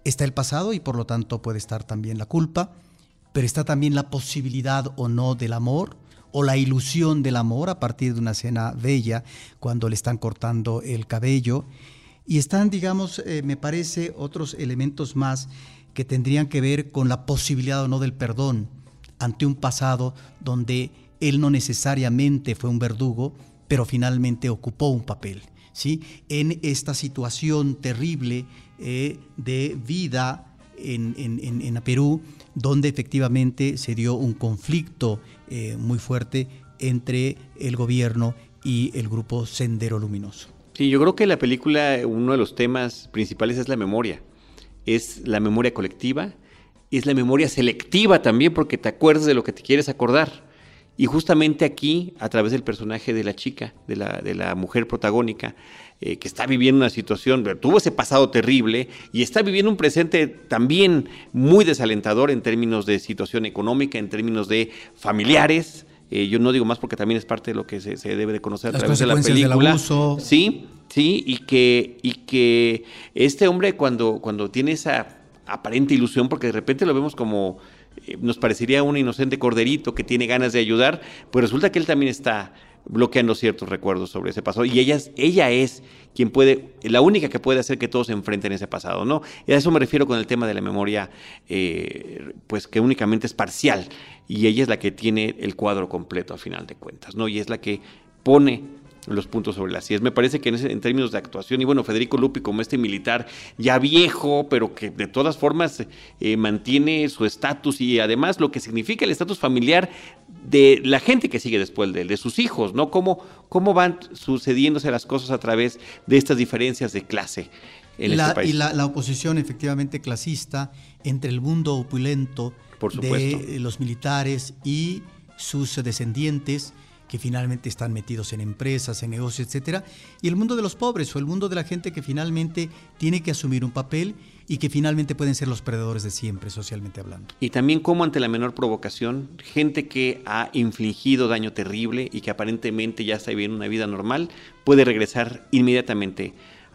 Speaker 3: Está el pasado y por lo tanto puede estar también la culpa, pero está también la posibilidad o no del amor o la ilusión del amor a partir de una escena bella cuando le están cortando el cabello. Y están, digamos, eh, me parece, otros elementos más que tendrían que ver con la posibilidad o no del perdón ante un pasado donde él no necesariamente fue un verdugo, pero finalmente ocupó un papel. ¿sí? En esta situación terrible eh, de vida en, en, Perú, donde efectivamente se dio un conflicto eh, muy fuerte entre el gobierno y el grupo Sendero Luminoso.
Speaker 1: Sí, yo creo que la película, uno de los temas principales es la memoria. Es la memoria colectiva, es la memoria selectiva también, porque te acuerdas de lo que te quieres acordar. Y justamente aquí, a través del personaje de la chica, de la, de la mujer protagónica, eh, que está viviendo una situación, tuvo ese pasado terrible y está viviendo un presente también muy desalentador en términos de situación económica, en términos de familiares. Eh, yo no digo más porque también es parte de lo que se, debe de conocer a través de la película. Sí, sí, y que, y que este hombre cuando, cuando tiene esa aparente ilusión, porque de repente lo vemos como nos parecería un inocente corderito que tiene ganas de ayudar, pues resulta que él también está bloqueando ciertos recuerdos sobre ese pasado y ella es, ella es quien puede, la única que puede hacer que todos se enfrenten ese pasado, ¿no? Y a eso me refiero con el tema de la memoria, eh, pues que únicamente es parcial y ella es la que tiene el cuadro completo a final de cuentas, ¿no? Y es la que pone los puntos sobre las sillas. Me parece que en, términos de actuación, y bueno, Federico Lupi como este militar ya viejo, pero que de todas formas eh, mantiene su estatus y además lo que significa el estatus familiar de la gente que sigue después de él, de sus hijos, ¿no? Cómo, cómo van sucediéndose las cosas a través de estas diferencias de clase. En este país.
Speaker 3: Y la, oposición efectivamente clasista entre el mundo opulento de los militares y sus descendientes, que finalmente están metidos en empresas, en negocios, etcétera, y el mundo de los pobres o el mundo de la gente que finalmente tiene que asumir un papel y que finalmente pueden ser los perdedores de siempre, socialmente hablando.
Speaker 1: Y también como ante la menor provocación, gente que ha infligido daño terrible y que aparentemente ya está viviendo una vida normal, puede regresar inmediatamente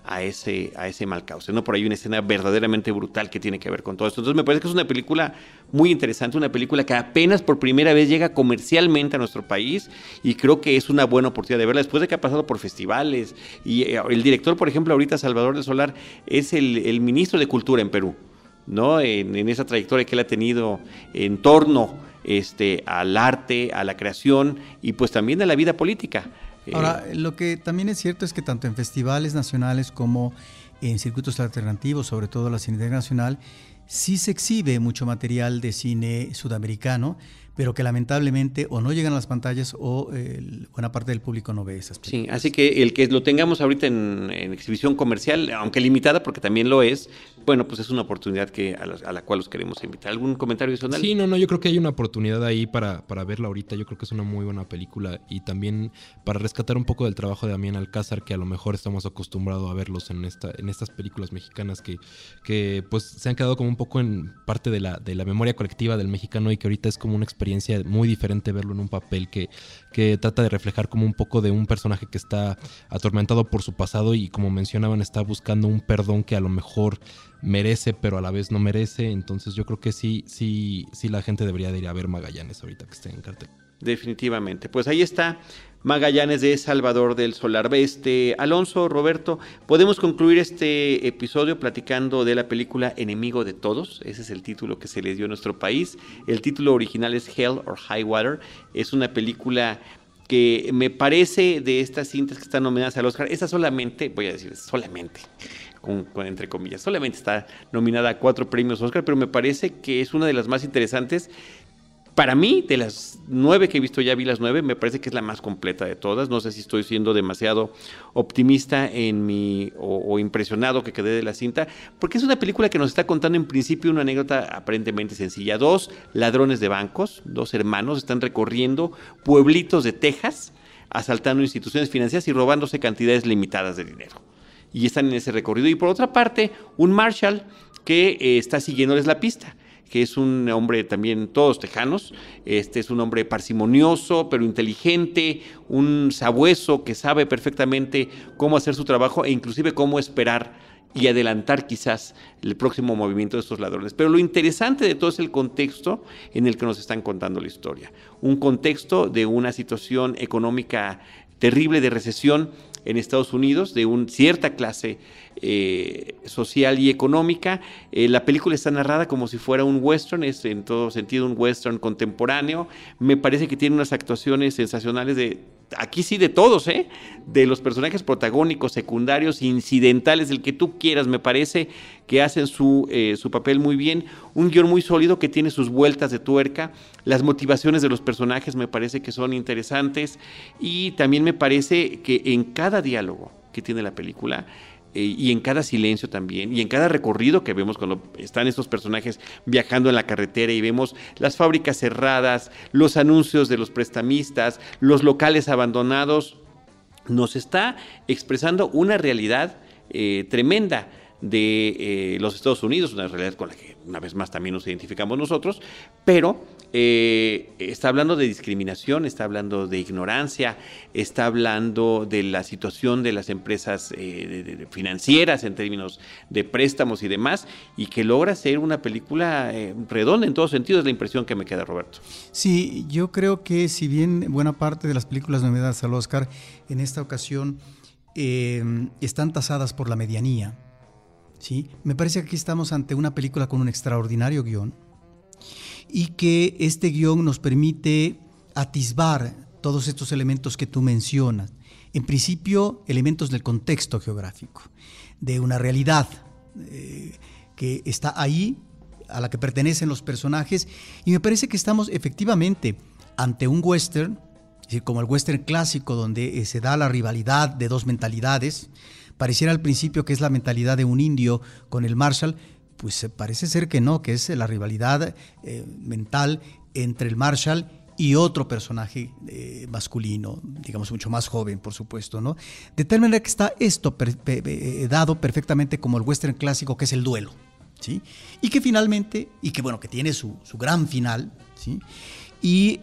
Speaker 1: a ese, a ese mal cauce. ¿no? Por ahí una escena verdaderamente brutal que tiene que ver con todo esto. Entonces me parece que es una película muy interesante, una película que apenas por primera vez llega comercialmente a nuestro país y creo que es una buena oportunidad de verla después de que ha pasado por festivales. Y eh, el director, por ejemplo, ahorita Salvador del Solar, es el, ministro de Cultura en Perú, ¿no? En, en, esa trayectoria que él ha tenido en torno este, al arte, a la creación y pues también a la vida política.
Speaker 3: Ahora, lo que también es cierto es que tanto en festivales nacionales como en circuitos alternativos, sobre todo la Cineteca Nacional, sí se exhibe mucho material de cine sudamericano pero que lamentablemente o no llegan a las pantallas o buena parte del público no ve esas
Speaker 1: películas. Sí, así que el que lo tengamos ahorita en, exhibición comercial, aunque limitada, porque también lo es, bueno, pues es una oportunidad que a la, cual los queremos invitar. ¿Algún comentario adicional?
Speaker 4: Sí, no, no, yo creo que hay una oportunidad ahí para, para verla ahorita. Yo creo que es una muy buena película y también para rescatar un poco del trabajo de Damián Alcázar, que a lo mejor estamos acostumbrados a verlos en, esta, en estas películas mexicanas que, que pues se han quedado como un poco en parte de la, de la memoria colectiva del mexicano y que ahorita es como una experiencia muy diferente verlo en un papel que, que trata de reflejar como un poco de un personaje que está atormentado por su pasado y como mencionaban está buscando un perdón que a lo mejor merece pero a la vez no merece. Entonces yo creo que sí, sí, sí la gente debería de ir a ver Magallanes ahorita que esté en cartel.
Speaker 1: Definitivamente. Pues ahí está Magallanes de Salvador del Solar. Este, Alonso, Roberto, podemos concluir este episodio platicando de la película Enemigo de Todos. Ese es el título que se le dio a nuestro país. El título original es Hell or High Water. Es una película que me parece de estas cintas que están nominadas al Oscar, esa solamente, voy a decir solamente, entre comillas, solamente está nominada a cuatro premios Oscar, pero me parece que es una de las más interesantes para mí, de las nueve que he visto, ya vi las nueve, me parece que es la más completa de todas. No sé si estoy siendo demasiado optimista en mi o, impresionado que quedé de la cinta, porque es una película que nos está contando en principio una anécdota aparentemente sencilla. Dos ladrones de bancos, dos hermanos, están recorriendo pueblitos de Texas, asaltando instituciones financieras y robándose cantidades limitadas de dinero. Y están en ese recorrido. Y por otra parte, un Marshall que eh, está siguiéndoles la pista que es un hombre también, todos tejanos, este es un hombre parsimonioso, pero inteligente, un sabueso que sabe perfectamente cómo hacer su trabajo e inclusive cómo esperar y adelantar quizás el próximo movimiento de estos ladrones. Pero lo interesante de todo es el contexto en el que nos están contando la historia. Un contexto de una situación económica terrible de recesión en Estados Unidos, de una cierta clase eh, social y económica. Eh, la película está narrada como si fuera un western, es en todo sentido un western contemporáneo. Me parece que tiene unas actuaciones sensacionales de, aquí sí de todos, ¿eh? de los personajes protagónicos, secundarios, incidentales, el que tú quieras, me parece que hacen su, eh, su papel muy bien. Un guion muy sólido que tiene sus vueltas de tuerca. Las motivaciones de los personajes me parece que son interesantes y también me parece que en cada diálogo que tiene la película, eh, y en cada silencio también, y en cada recorrido que vemos cuando están estos personajes viajando en la carretera y vemos las fábricas cerradas, los anuncios de los prestamistas, los locales abandonados, nos está expresando una realidad eh, tremenda de eh, los Estados Unidos, una realidad con la que una vez más también nos identificamos nosotros, pero eh, está hablando de discriminación, está hablando de ignorancia, está hablando de la situación de las empresas eh, financieras en términos de préstamos y demás, y que logra ser una película redonda en todos sentidos, es la impresión que me queda, Roberto.
Speaker 3: Sí, yo creo que si bien buena parte de las películas nominadas al Oscar en esta ocasión están tasadas por la medianía, ¿sí? Me parece que aquí estamos ante una película con un extraordinario guion y que este guion nos permite atisbar todos estos elementos que tú mencionas. En principio, elementos del contexto geográfico, de una realidad eh, que está ahí, a la que pertenecen los personajes, y me parece que estamos efectivamente ante un western, como el western clásico, donde eh, se da la rivalidad de dos mentalidades, Pareciera al principio que es la mentalidad de un indio con el Marshall, pues eh, parece ser que no, que es la rivalidad eh, mental entre el Marshall y otro personaje eh, masculino, digamos mucho más joven, por supuesto, ¿no? De tal manera que está esto dado perfectamente como el western clásico, que es el duelo, ¿sí? Y que finalmente, y que bueno, que tiene su, su gran final, ¿sí? Y,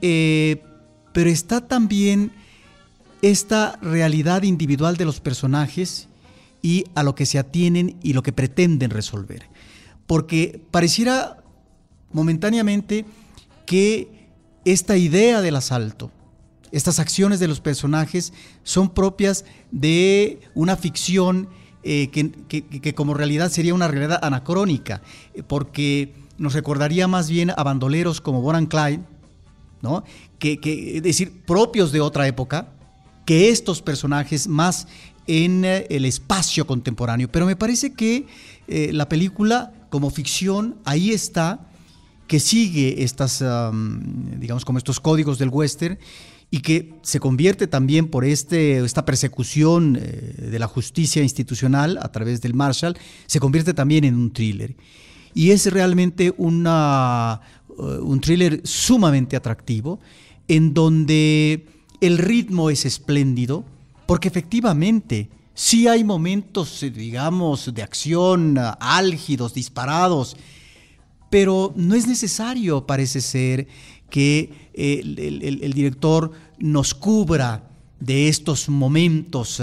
Speaker 3: pero está también esta realidad individual de los personajes y a lo que se atienen y lo que pretenden resolver. Porque pareciera momentáneamente que esta idea del asalto, estas acciones de los personajes son propias de una ficción eh, que, como realidad sería una realidad anacrónica, porque nos recordaría más bien a bandoleros como Bonham Clyde, ¿no? que, es decir, propios de otra época, que estos personajes más en eh, el espacio contemporáneo. Pero me parece que eh, la película, como ficción, ahí está, que sigue estas, digamos, como estos códigos del western y que se convierte también por este, esta persecución eh, de la justicia institucional a través del Marshall, se convierte también en un thriller. Y es realmente una, un thriller sumamente atractivo, en donde el ritmo es espléndido, porque efectivamente sí hay momentos, eh, digamos, de acción ah, álgidos, disparados, pero no es necesario, parece ser, que eh, el, director nos cubra de estos momentos,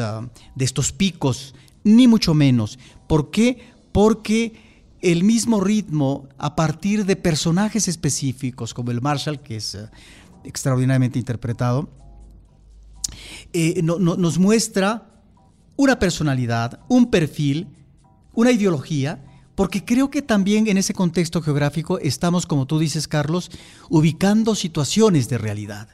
Speaker 3: de estos picos, ni mucho menos. ¿Por qué? Porque el mismo ritmo, a partir de personajes específicos, como el Marshall, que es extraordinariamente interpretado, eh, nos muestra una personalidad, un perfil, una ideología, porque creo que también en ese contexto geográfico estamos, como tú dices, Carlos, ubicando situaciones de realidad,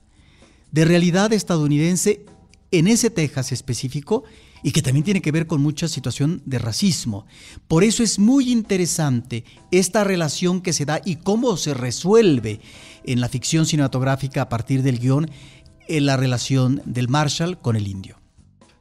Speaker 3: de realidad estadounidense en ese Texas específico y que también tiene que ver con mucha situación de racismo. Por eso es muy interesante esta relación que se da y cómo se resuelve en la ficción cinematográfica a partir del guion en la relación del Marshall con el indio.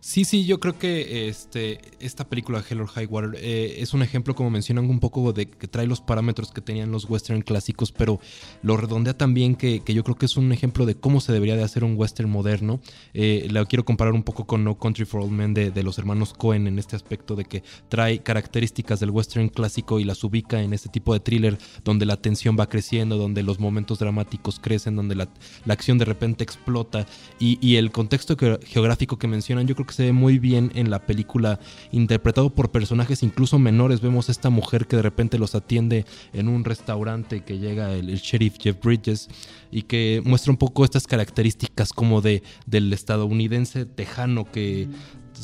Speaker 4: Sí, sí, yo creo que este, esta película Hell or High Water eh, es un ejemplo, como mencionan, un poco de que trae los parámetros que tenían los western clásicos, pero lo redondea también que, yo creo que es un ejemplo de cómo se debería de hacer un western moderno. Eh, la quiero comparar un poco con No Country for Old Men de, los hermanos Cohen en este aspecto de que trae características del western clásico y las ubica en este tipo de thriller donde la tensión va creciendo, donde los momentos dramáticos crecen, donde la, acción de repente explota y, y el contexto geográfico que mencionan yo creo que muy bien en la película, interpretado por personajes incluso menores. Vemos a esta mujer que de repente los atiende en un restaurante que llega el, el sheriff Jeff Bridges y que muestra un poco estas características como de del estadounidense tejano que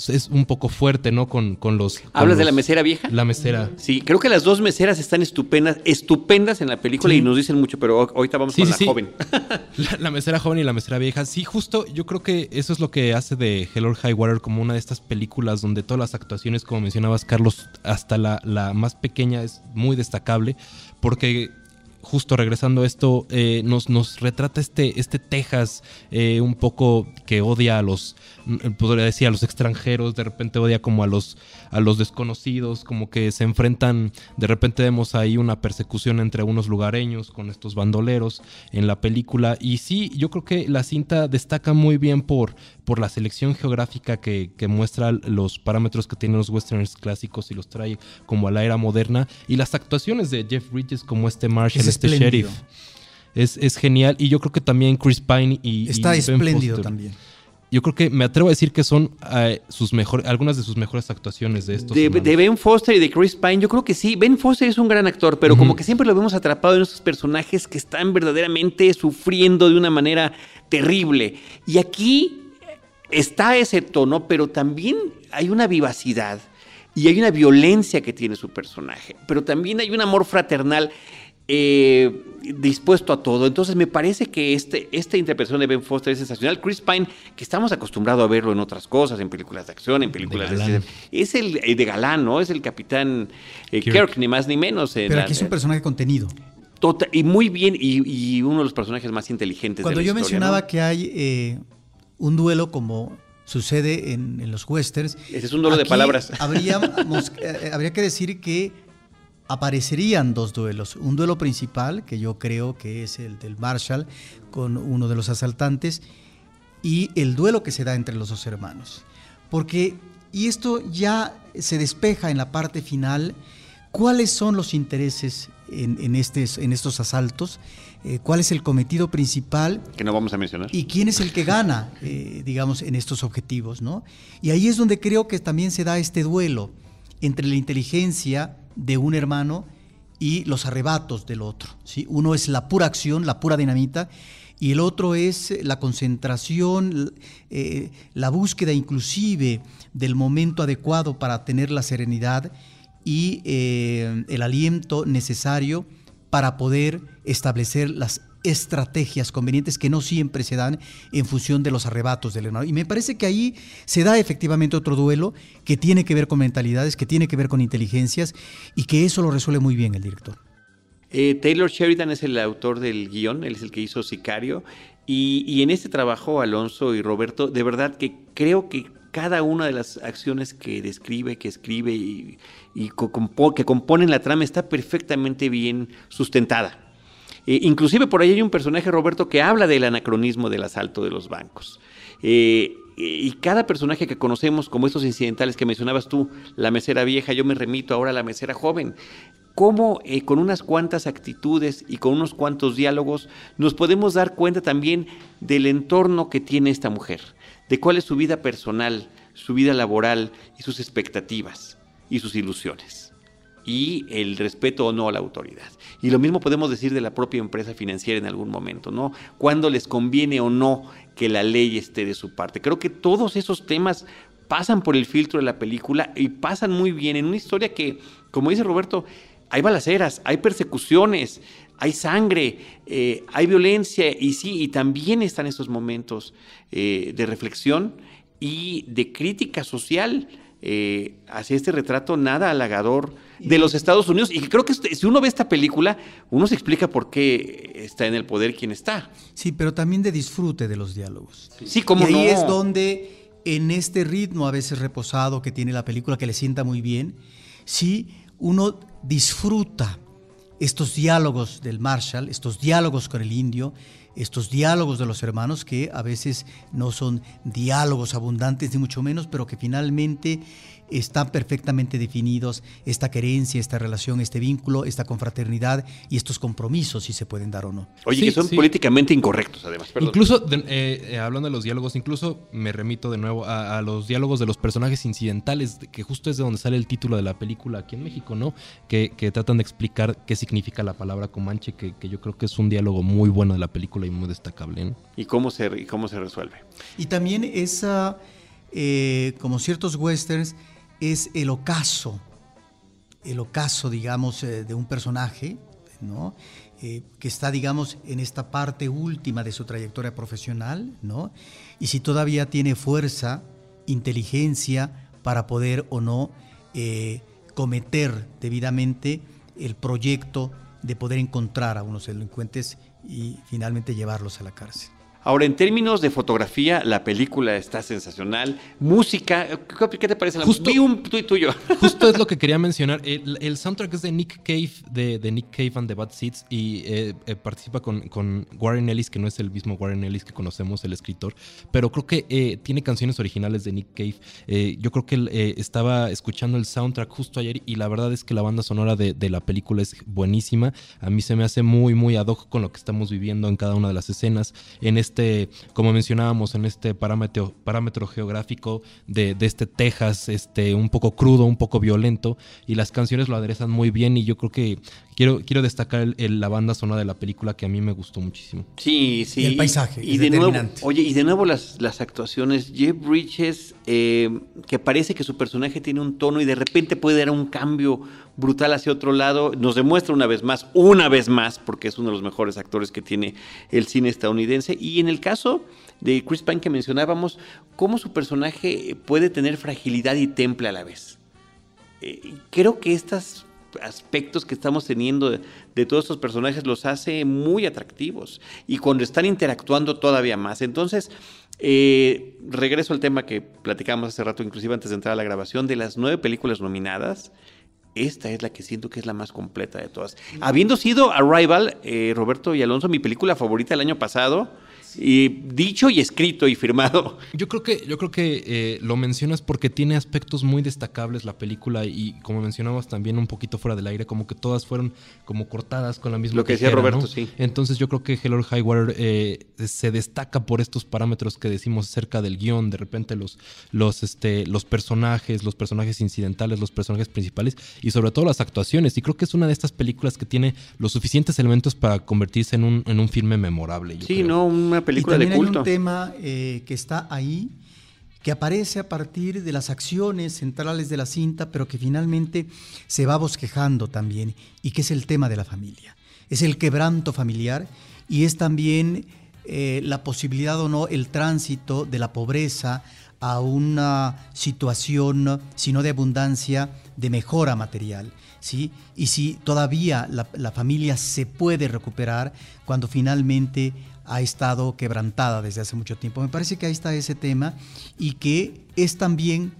Speaker 4: es un poco fuerte, ¿no? Con, con los...
Speaker 1: ¿Hablas de la mesera vieja?
Speaker 4: La mesera.
Speaker 1: Sí, creo que las dos meseras están estupendas, estupendas en la película y nos dicen mucho, pero ahorita vamos con la joven.
Speaker 4: La, mesera joven y la mesera vieja. Sí, justo yo creo que eso es lo que hace de Hell or High Water como una de estas películas donde todas las actuaciones, como mencionabas, Carlos, hasta la, la más pequeña es muy destacable, porque justo regresando a esto, eh, nos, nos retrata este, este Texas eh, un poco que odia a los, podría decir, a los extranjeros, de repente odia como a los, a los desconocidos, como que se enfrentan, de repente vemos ahí una persecución entre unos lugareños con estos bandoleros en la película. Y sí, yo creo que la cinta destaca muy bien por, por la selección geográfica que, que muestra los parámetros que tienen los westerns clásicos y los trae como a la era moderna. Y las actuaciones de Jeff Bridges como este Marshall este sheriff. Es, genial. Y yo creo que también Chris Pine y.
Speaker 3: Está espléndido también.
Speaker 4: Yo creo que me atrevo a decir que son eh, sus mejores, algunas de sus mejores actuaciones de estos.
Speaker 1: De, Ben Foster y de Chris Pine, yo creo que sí. Ben Foster es un gran actor, pero como que siempre lo vemos atrapado en esos personajes que están verdaderamente sufriendo de una manera terrible. Y aquí está ese tono, pero también hay una vivacidad y hay una violencia que tiene su personaje, pero también hay un amor fraternal eh, dispuesto a todo. Entonces me parece que este, esta interpretación de Ben Foster es sensacional. Chris Pine, que estamos acostumbrados a verlo en otras cosas, en películas de acción, en películas de, es el eh, de galán, ¿no? Es el capitán eh, Kirk. ni más ni menos.
Speaker 3: Pero aquí es un personaje contenido.
Speaker 1: Tota, y muy bien, y, uno de los personajes más inteligentes.
Speaker 3: Cuando yo mencionaba que hay un duelo como sucede en, los westerns.
Speaker 1: Ese es un duelo de palabras.
Speaker 3: Habría, habría que decir que aparecerían dos duelos. Un duelo principal, que yo creo que es el del Marshall con uno de los asaltantes, y el duelo que se da entre los dos hermanos. Porque, y esto ya se despeja en la parte final, ¿Cuáles son los intereses en, estos asaltos? Eh, ¿Cuál es el cometido principal?
Speaker 1: Que no vamos a mencionar.
Speaker 3: ¿Y quién es el que gana, eh, digamos, en estos objetivos? ¿no? Y ahí es donde creo que también se da este duelo entre la inteligencia de un hermano y los arrebatos del otro. ¿sí? Uno es la pura acción, la pura dinamita, y el otro es la concentración, eh, la búsqueda inclusive del momento adecuado para tener la serenidad y eh, el aliento necesario para poder establecer las estrategias convenientes que no siempre se dan en función de los arrebatos del hermano. Y me parece que ahí se da efectivamente otro duelo que tiene que ver con mentalidades, que tiene que ver con inteligencias y que eso lo resuelve muy bien el director.
Speaker 1: Eh, Taylor Sheridan es el autor del guion, él es el que hizo Sicario. Y, en este trabajo, Alonso y Roberto, de verdad que creo que cada una de las acciones que describe, que escribe y, que componen la trama está perfectamente bien sustentada. Eh, inclusive por ahí hay un personaje, Roberto, que habla del anacronismo del asalto de los bancos. Eh, y cada personaje que conocemos, como estos incidentales que mencionabas tú, la mesera vieja, yo me remito ahora a la mesera joven, cómo eh, con unas cuantas actitudes y con unos cuantos diálogos nos podemos dar cuenta también del entorno que tiene esta mujer, de cuál es su vida personal, su vida laboral y sus expectativas y sus ilusiones y el respeto o no a la autoridad. Y lo mismo podemos decir de la propia empresa financiera en algún momento, ¿no? Cuándo les conviene o no que la ley esté de su parte. Creo que todos esos temas pasan por el filtro de la película y pasan muy bien en una historia que, como dice Roberto, hay balaceras, hay persecuciones, hay sangre, eh, hay violencia y sí, y también están estos momentos eh, de reflexión y de crítica social eh, hacia este retrato nada halagador de los Estados Unidos y creo que este, si uno ve esta película, uno se explica por qué está en el poder quien está.
Speaker 3: Sí, pero también de disfrute de los diálogos.
Speaker 1: Sí, como
Speaker 3: y ahí es donde en este ritmo a veces reposado que tiene la película, que le sienta muy bien, sí, uno disfruta estos diálogos del Marshall, estos diálogos con el indio, estos diálogos de los hermanos que a veces no son diálogos abundantes ni mucho menos, pero que finalmente están perfectamente definidos esta querencia, esta relación, este vínculo, esta confraternidad y estos compromisos, si se pueden dar o no.
Speaker 1: Oye, que son políticamente incorrectos, además.
Speaker 4: Incluso, eh, eh, hablando de los diálogos, incluso me remito de nuevo a, los diálogos de los personajes incidentales, que justo es de donde sale el título de la película aquí en México, ¿no? Que, tratan de explicar qué significa la palabra comanche, que, yo creo que es un diálogo muy bueno de la película y muy destacable.
Speaker 1: ¿Y cómo se, y cómo se resuelve?
Speaker 3: Y también esa, eh, como ciertos westerns, es el ocaso, el ocaso, digamos, eh, de un personaje, ¿no? Eh, que está, digamos, en esta parte última de su trayectoria profesional, ¿no? Y si todavía tiene fuerza, inteligencia para poder o no eh, cometer debidamente el proyecto de poder encontrar a unos delincuentes y finalmente llevarlos a la cárcel.
Speaker 1: Ahora, en términos de fotografía, la película está sensacional. Música, ¿qué te parece? La
Speaker 4: justo, un tuyo. Justo es lo que quería mencionar. El, soundtrack es de Nick Cave, de, Nick Cave and the Bad Seeds, y eh, eh, participa con, Warren Ellis, que no es el mismo Warren Ellis que conocemos, el escritor, pero creo que eh, tiene canciones originales de Nick Cave. yo creo que estaba escuchando el soundtrack justo ayer, y la verdad es que la banda sonora de, de la película es buenísima. A mí se me hace muy, muy ad hoc con lo que estamos viviendo en cada una de las escenas. En este este, como mencionábamos, en este parámetro, parámetro geográfico de, este Texas, este, un poco crudo, un poco violento, y las canciones lo aderezan muy bien y yo creo que quiero, quiero destacar la banda sonora de la película que a mí me gustó muchísimo.
Speaker 1: Sí, sí.
Speaker 3: Y el paisaje.
Speaker 1: Y de nuevo, oye, y de nuevo las, las actuaciones. Jeff Bridges, eh, que parece que su personaje tiene un tono y de repente puede dar un cambio brutal hacia otro lado. Nos demuestra una vez más, una vez más, porque es uno de los mejores actores que tiene el cine estadounidense. Y en el caso de Chris Pine que mencionábamos, cómo su personaje puede tener fragilidad y temple a la vez. Eh, creo que estos aspectos que estamos teniendo de, todos estos personajes los hace muy atractivos y cuando están interactuando todavía más. Entonces, eh, regreso al tema que platicamos hace rato, inclusive antes de entrar a la grabación, de las nueve películas nominadas esta es la que siento que es la más completa de todas. Habiendo sido Arrival, eh, Roberto y Alonso, mi película favorita el año pasado, y dicho y escrito y firmado.
Speaker 4: Yo creo que, yo creo que eh, lo mencionas porque tiene aspectos muy destacables la película y como mencionabas también un poquito fuera del aire, como que todas fueron como cortadas con la misma
Speaker 1: Lo que decía Roberto, sí.
Speaker 4: Entonces yo creo que Hell or High Water eh, se destaca por estos parámetros que decimos acerca del guion, de repente los, los, este, los personajes, los personajes incidentales, los personajes principales y sobre todo las actuaciones. Y creo que es una de estas películas que tiene los suficientes elementos para convertirse en un, en un filme memorable.
Speaker 1: sí, no, una película
Speaker 3: y
Speaker 1: de culto.
Speaker 3: Hay un tema eh, que está ahí, que aparece a partir de las acciones centrales de la cinta, pero que finalmente se va bosquejando también, y que es el tema de la familia. Es el quebranto familiar y es también eh, la posibilidad o no, el tránsito de la pobreza a una situación, si no de abundancia, de mejora material. ¿sí? Y si todavía la, la familia se puede recuperar cuando finalmente ha estado quebrantada desde hace mucho tiempo. Me parece que ahí está ese tema y que es también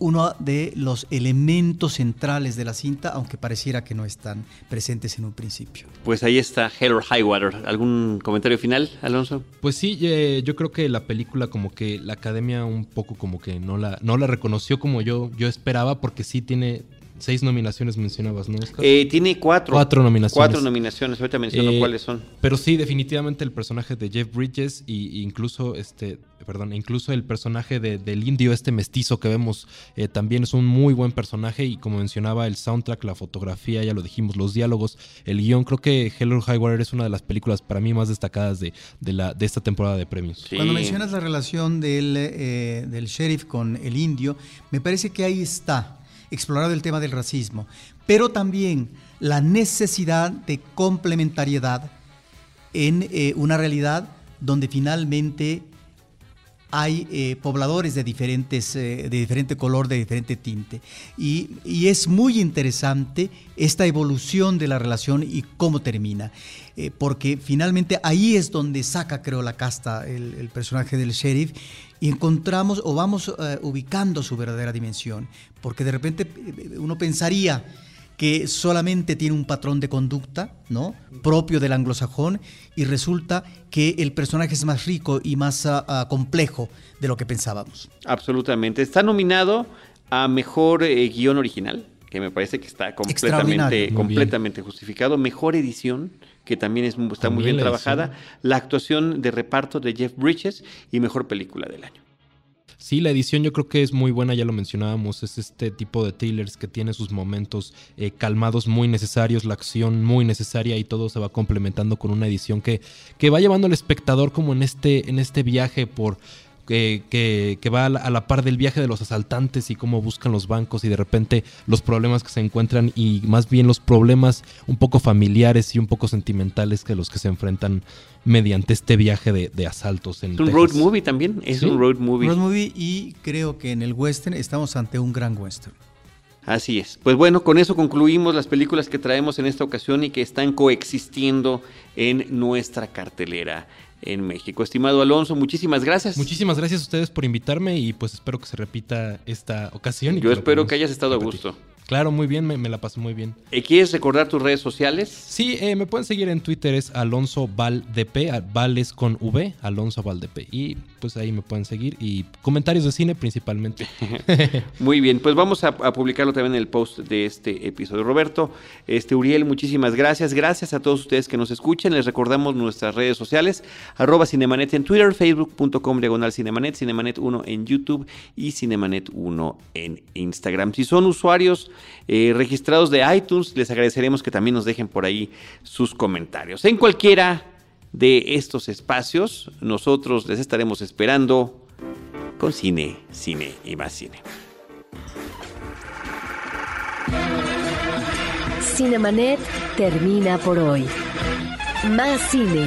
Speaker 3: uno de los elementos centrales de la cinta, aunque pareciera que no están presentes en un principio.
Speaker 1: Pues ahí está Hell or High Water. ¿Algún comentario final, Alonso?
Speaker 4: Pues sí, eh, yo creo que la película como que la academia un poco como que no la, no la reconoció como yo, yo esperaba, porque sí tiene Seis nominaciones mencionabas, ¿no,
Speaker 1: eh, tiene cuatro.
Speaker 4: Cuatro nominaciones.
Speaker 1: Cuatro nominaciones, ahorita menciono eh, cuáles son.
Speaker 4: Pero sí, definitivamente el personaje de Jeff Bridges y, incluso este, perdón, incluso el personaje del indio, este mestizo que vemos, eh, también es un muy buen personaje y como mencionaba, el soundtrack, la fotografía, ya lo dijimos, los diálogos, el guion, creo que Hello High Water es una de las películas para mí más destacadas de, la, de esta temporada de premios.
Speaker 3: Cuando mencionas la relación del, del sheriff con el indio, me parece que ahí está explorado el tema del racismo, pero también la necesidad de complementariedad en eh, una realidad donde finalmente hay eh, pobladores de, diferentes, eh, de diferente color, de diferente tinte. Y, es muy interesante esta evolución de la relación y cómo termina. porque finalmente ahí es donde saca, creo, la casta el, el personaje del sheriff y encontramos o vamos eh, ubicando su verdadera dimensión, porque de repente eh, uno pensaría que solamente tiene un patrón de conducta, ¿no? propio del anglosajón y resulta que el personaje es más rico y más ah, complejo de lo que pensábamos.
Speaker 1: Absolutamente. Está nominado a mejor eh, guion original, que me parece que está completamente, completamente justificado. Mejor edición, que también es, está muy bien trabajada, la actuación de reparto de Jeff Bridges y mejor película del año.
Speaker 4: Sí, la edición yo creo que es muy buena, ya lo mencionábamos, es este tipo de thrillers que tiene sus momentos eh, calmados muy necesarios, la acción muy necesaria y todo se va complementando con una edición que, que va llevando al espectador como en este, en este viaje por que, va a la, par del viaje de los asaltantes y cómo buscan los bancos y de repente los problemas que se encuentran y más bien los problemas un poco familiares y un poco sentimentales que los que se enfrentan mediante este viaje de, asaltos en
Speaker 1: Es un road movie también, es un road movie.
Speaker 3: Road movie y creo que en el western estamos ante un gran western.
Speaker 1: Así es. Pues bueno, con eso concluimos las películas que traemos en esta ocasión y que están coexistiendo en nuestra cartelera en México. Estimado Alonso, muchísimas gracias.
Speaker 4: Muchísimas gracias a ustedes por invitarme y pues espero que se repita esta ocasión.
Speaker 1: Yo espero que hayas estado a gusto.
Speaker 4: Claro, muy bien, me, la paso muy bien.
Speaker 1: Eh, ¿Quieres recordar tus redes sociales?
Speaker 4: Sí, eh, me pueden seguir en Twitter, es Alonso Valdp, Vales con V, Alonso Valdp. Y pues ahí me pueden seguir y comentarios de cine principalmente.
Speaker 1: muy bien, pues vamos a, publicarlo también en el post de este episodio. Roberto, este Uriel, muchísimas gracias. Gracias a todos ustedes que nos escuchen. Les recordamos nuestras redes sociales, arroba Cinemanet en Twitter, facebook.com diagonal Cinemanet, Cinemanet1 en YouTube y Cinemanet1 en Instagram. Si son usuarios eh, registrados de iTunes. Les agradeceremos que también nos dejen por ahí sus comentarios. En cualquiera de estos espacios, nosotros les estaremos esperando con cine, cine y más cine.
Speaker 2: Cinemanet termina por hoy. Más cine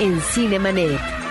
Speaker 2: en Cinemanet.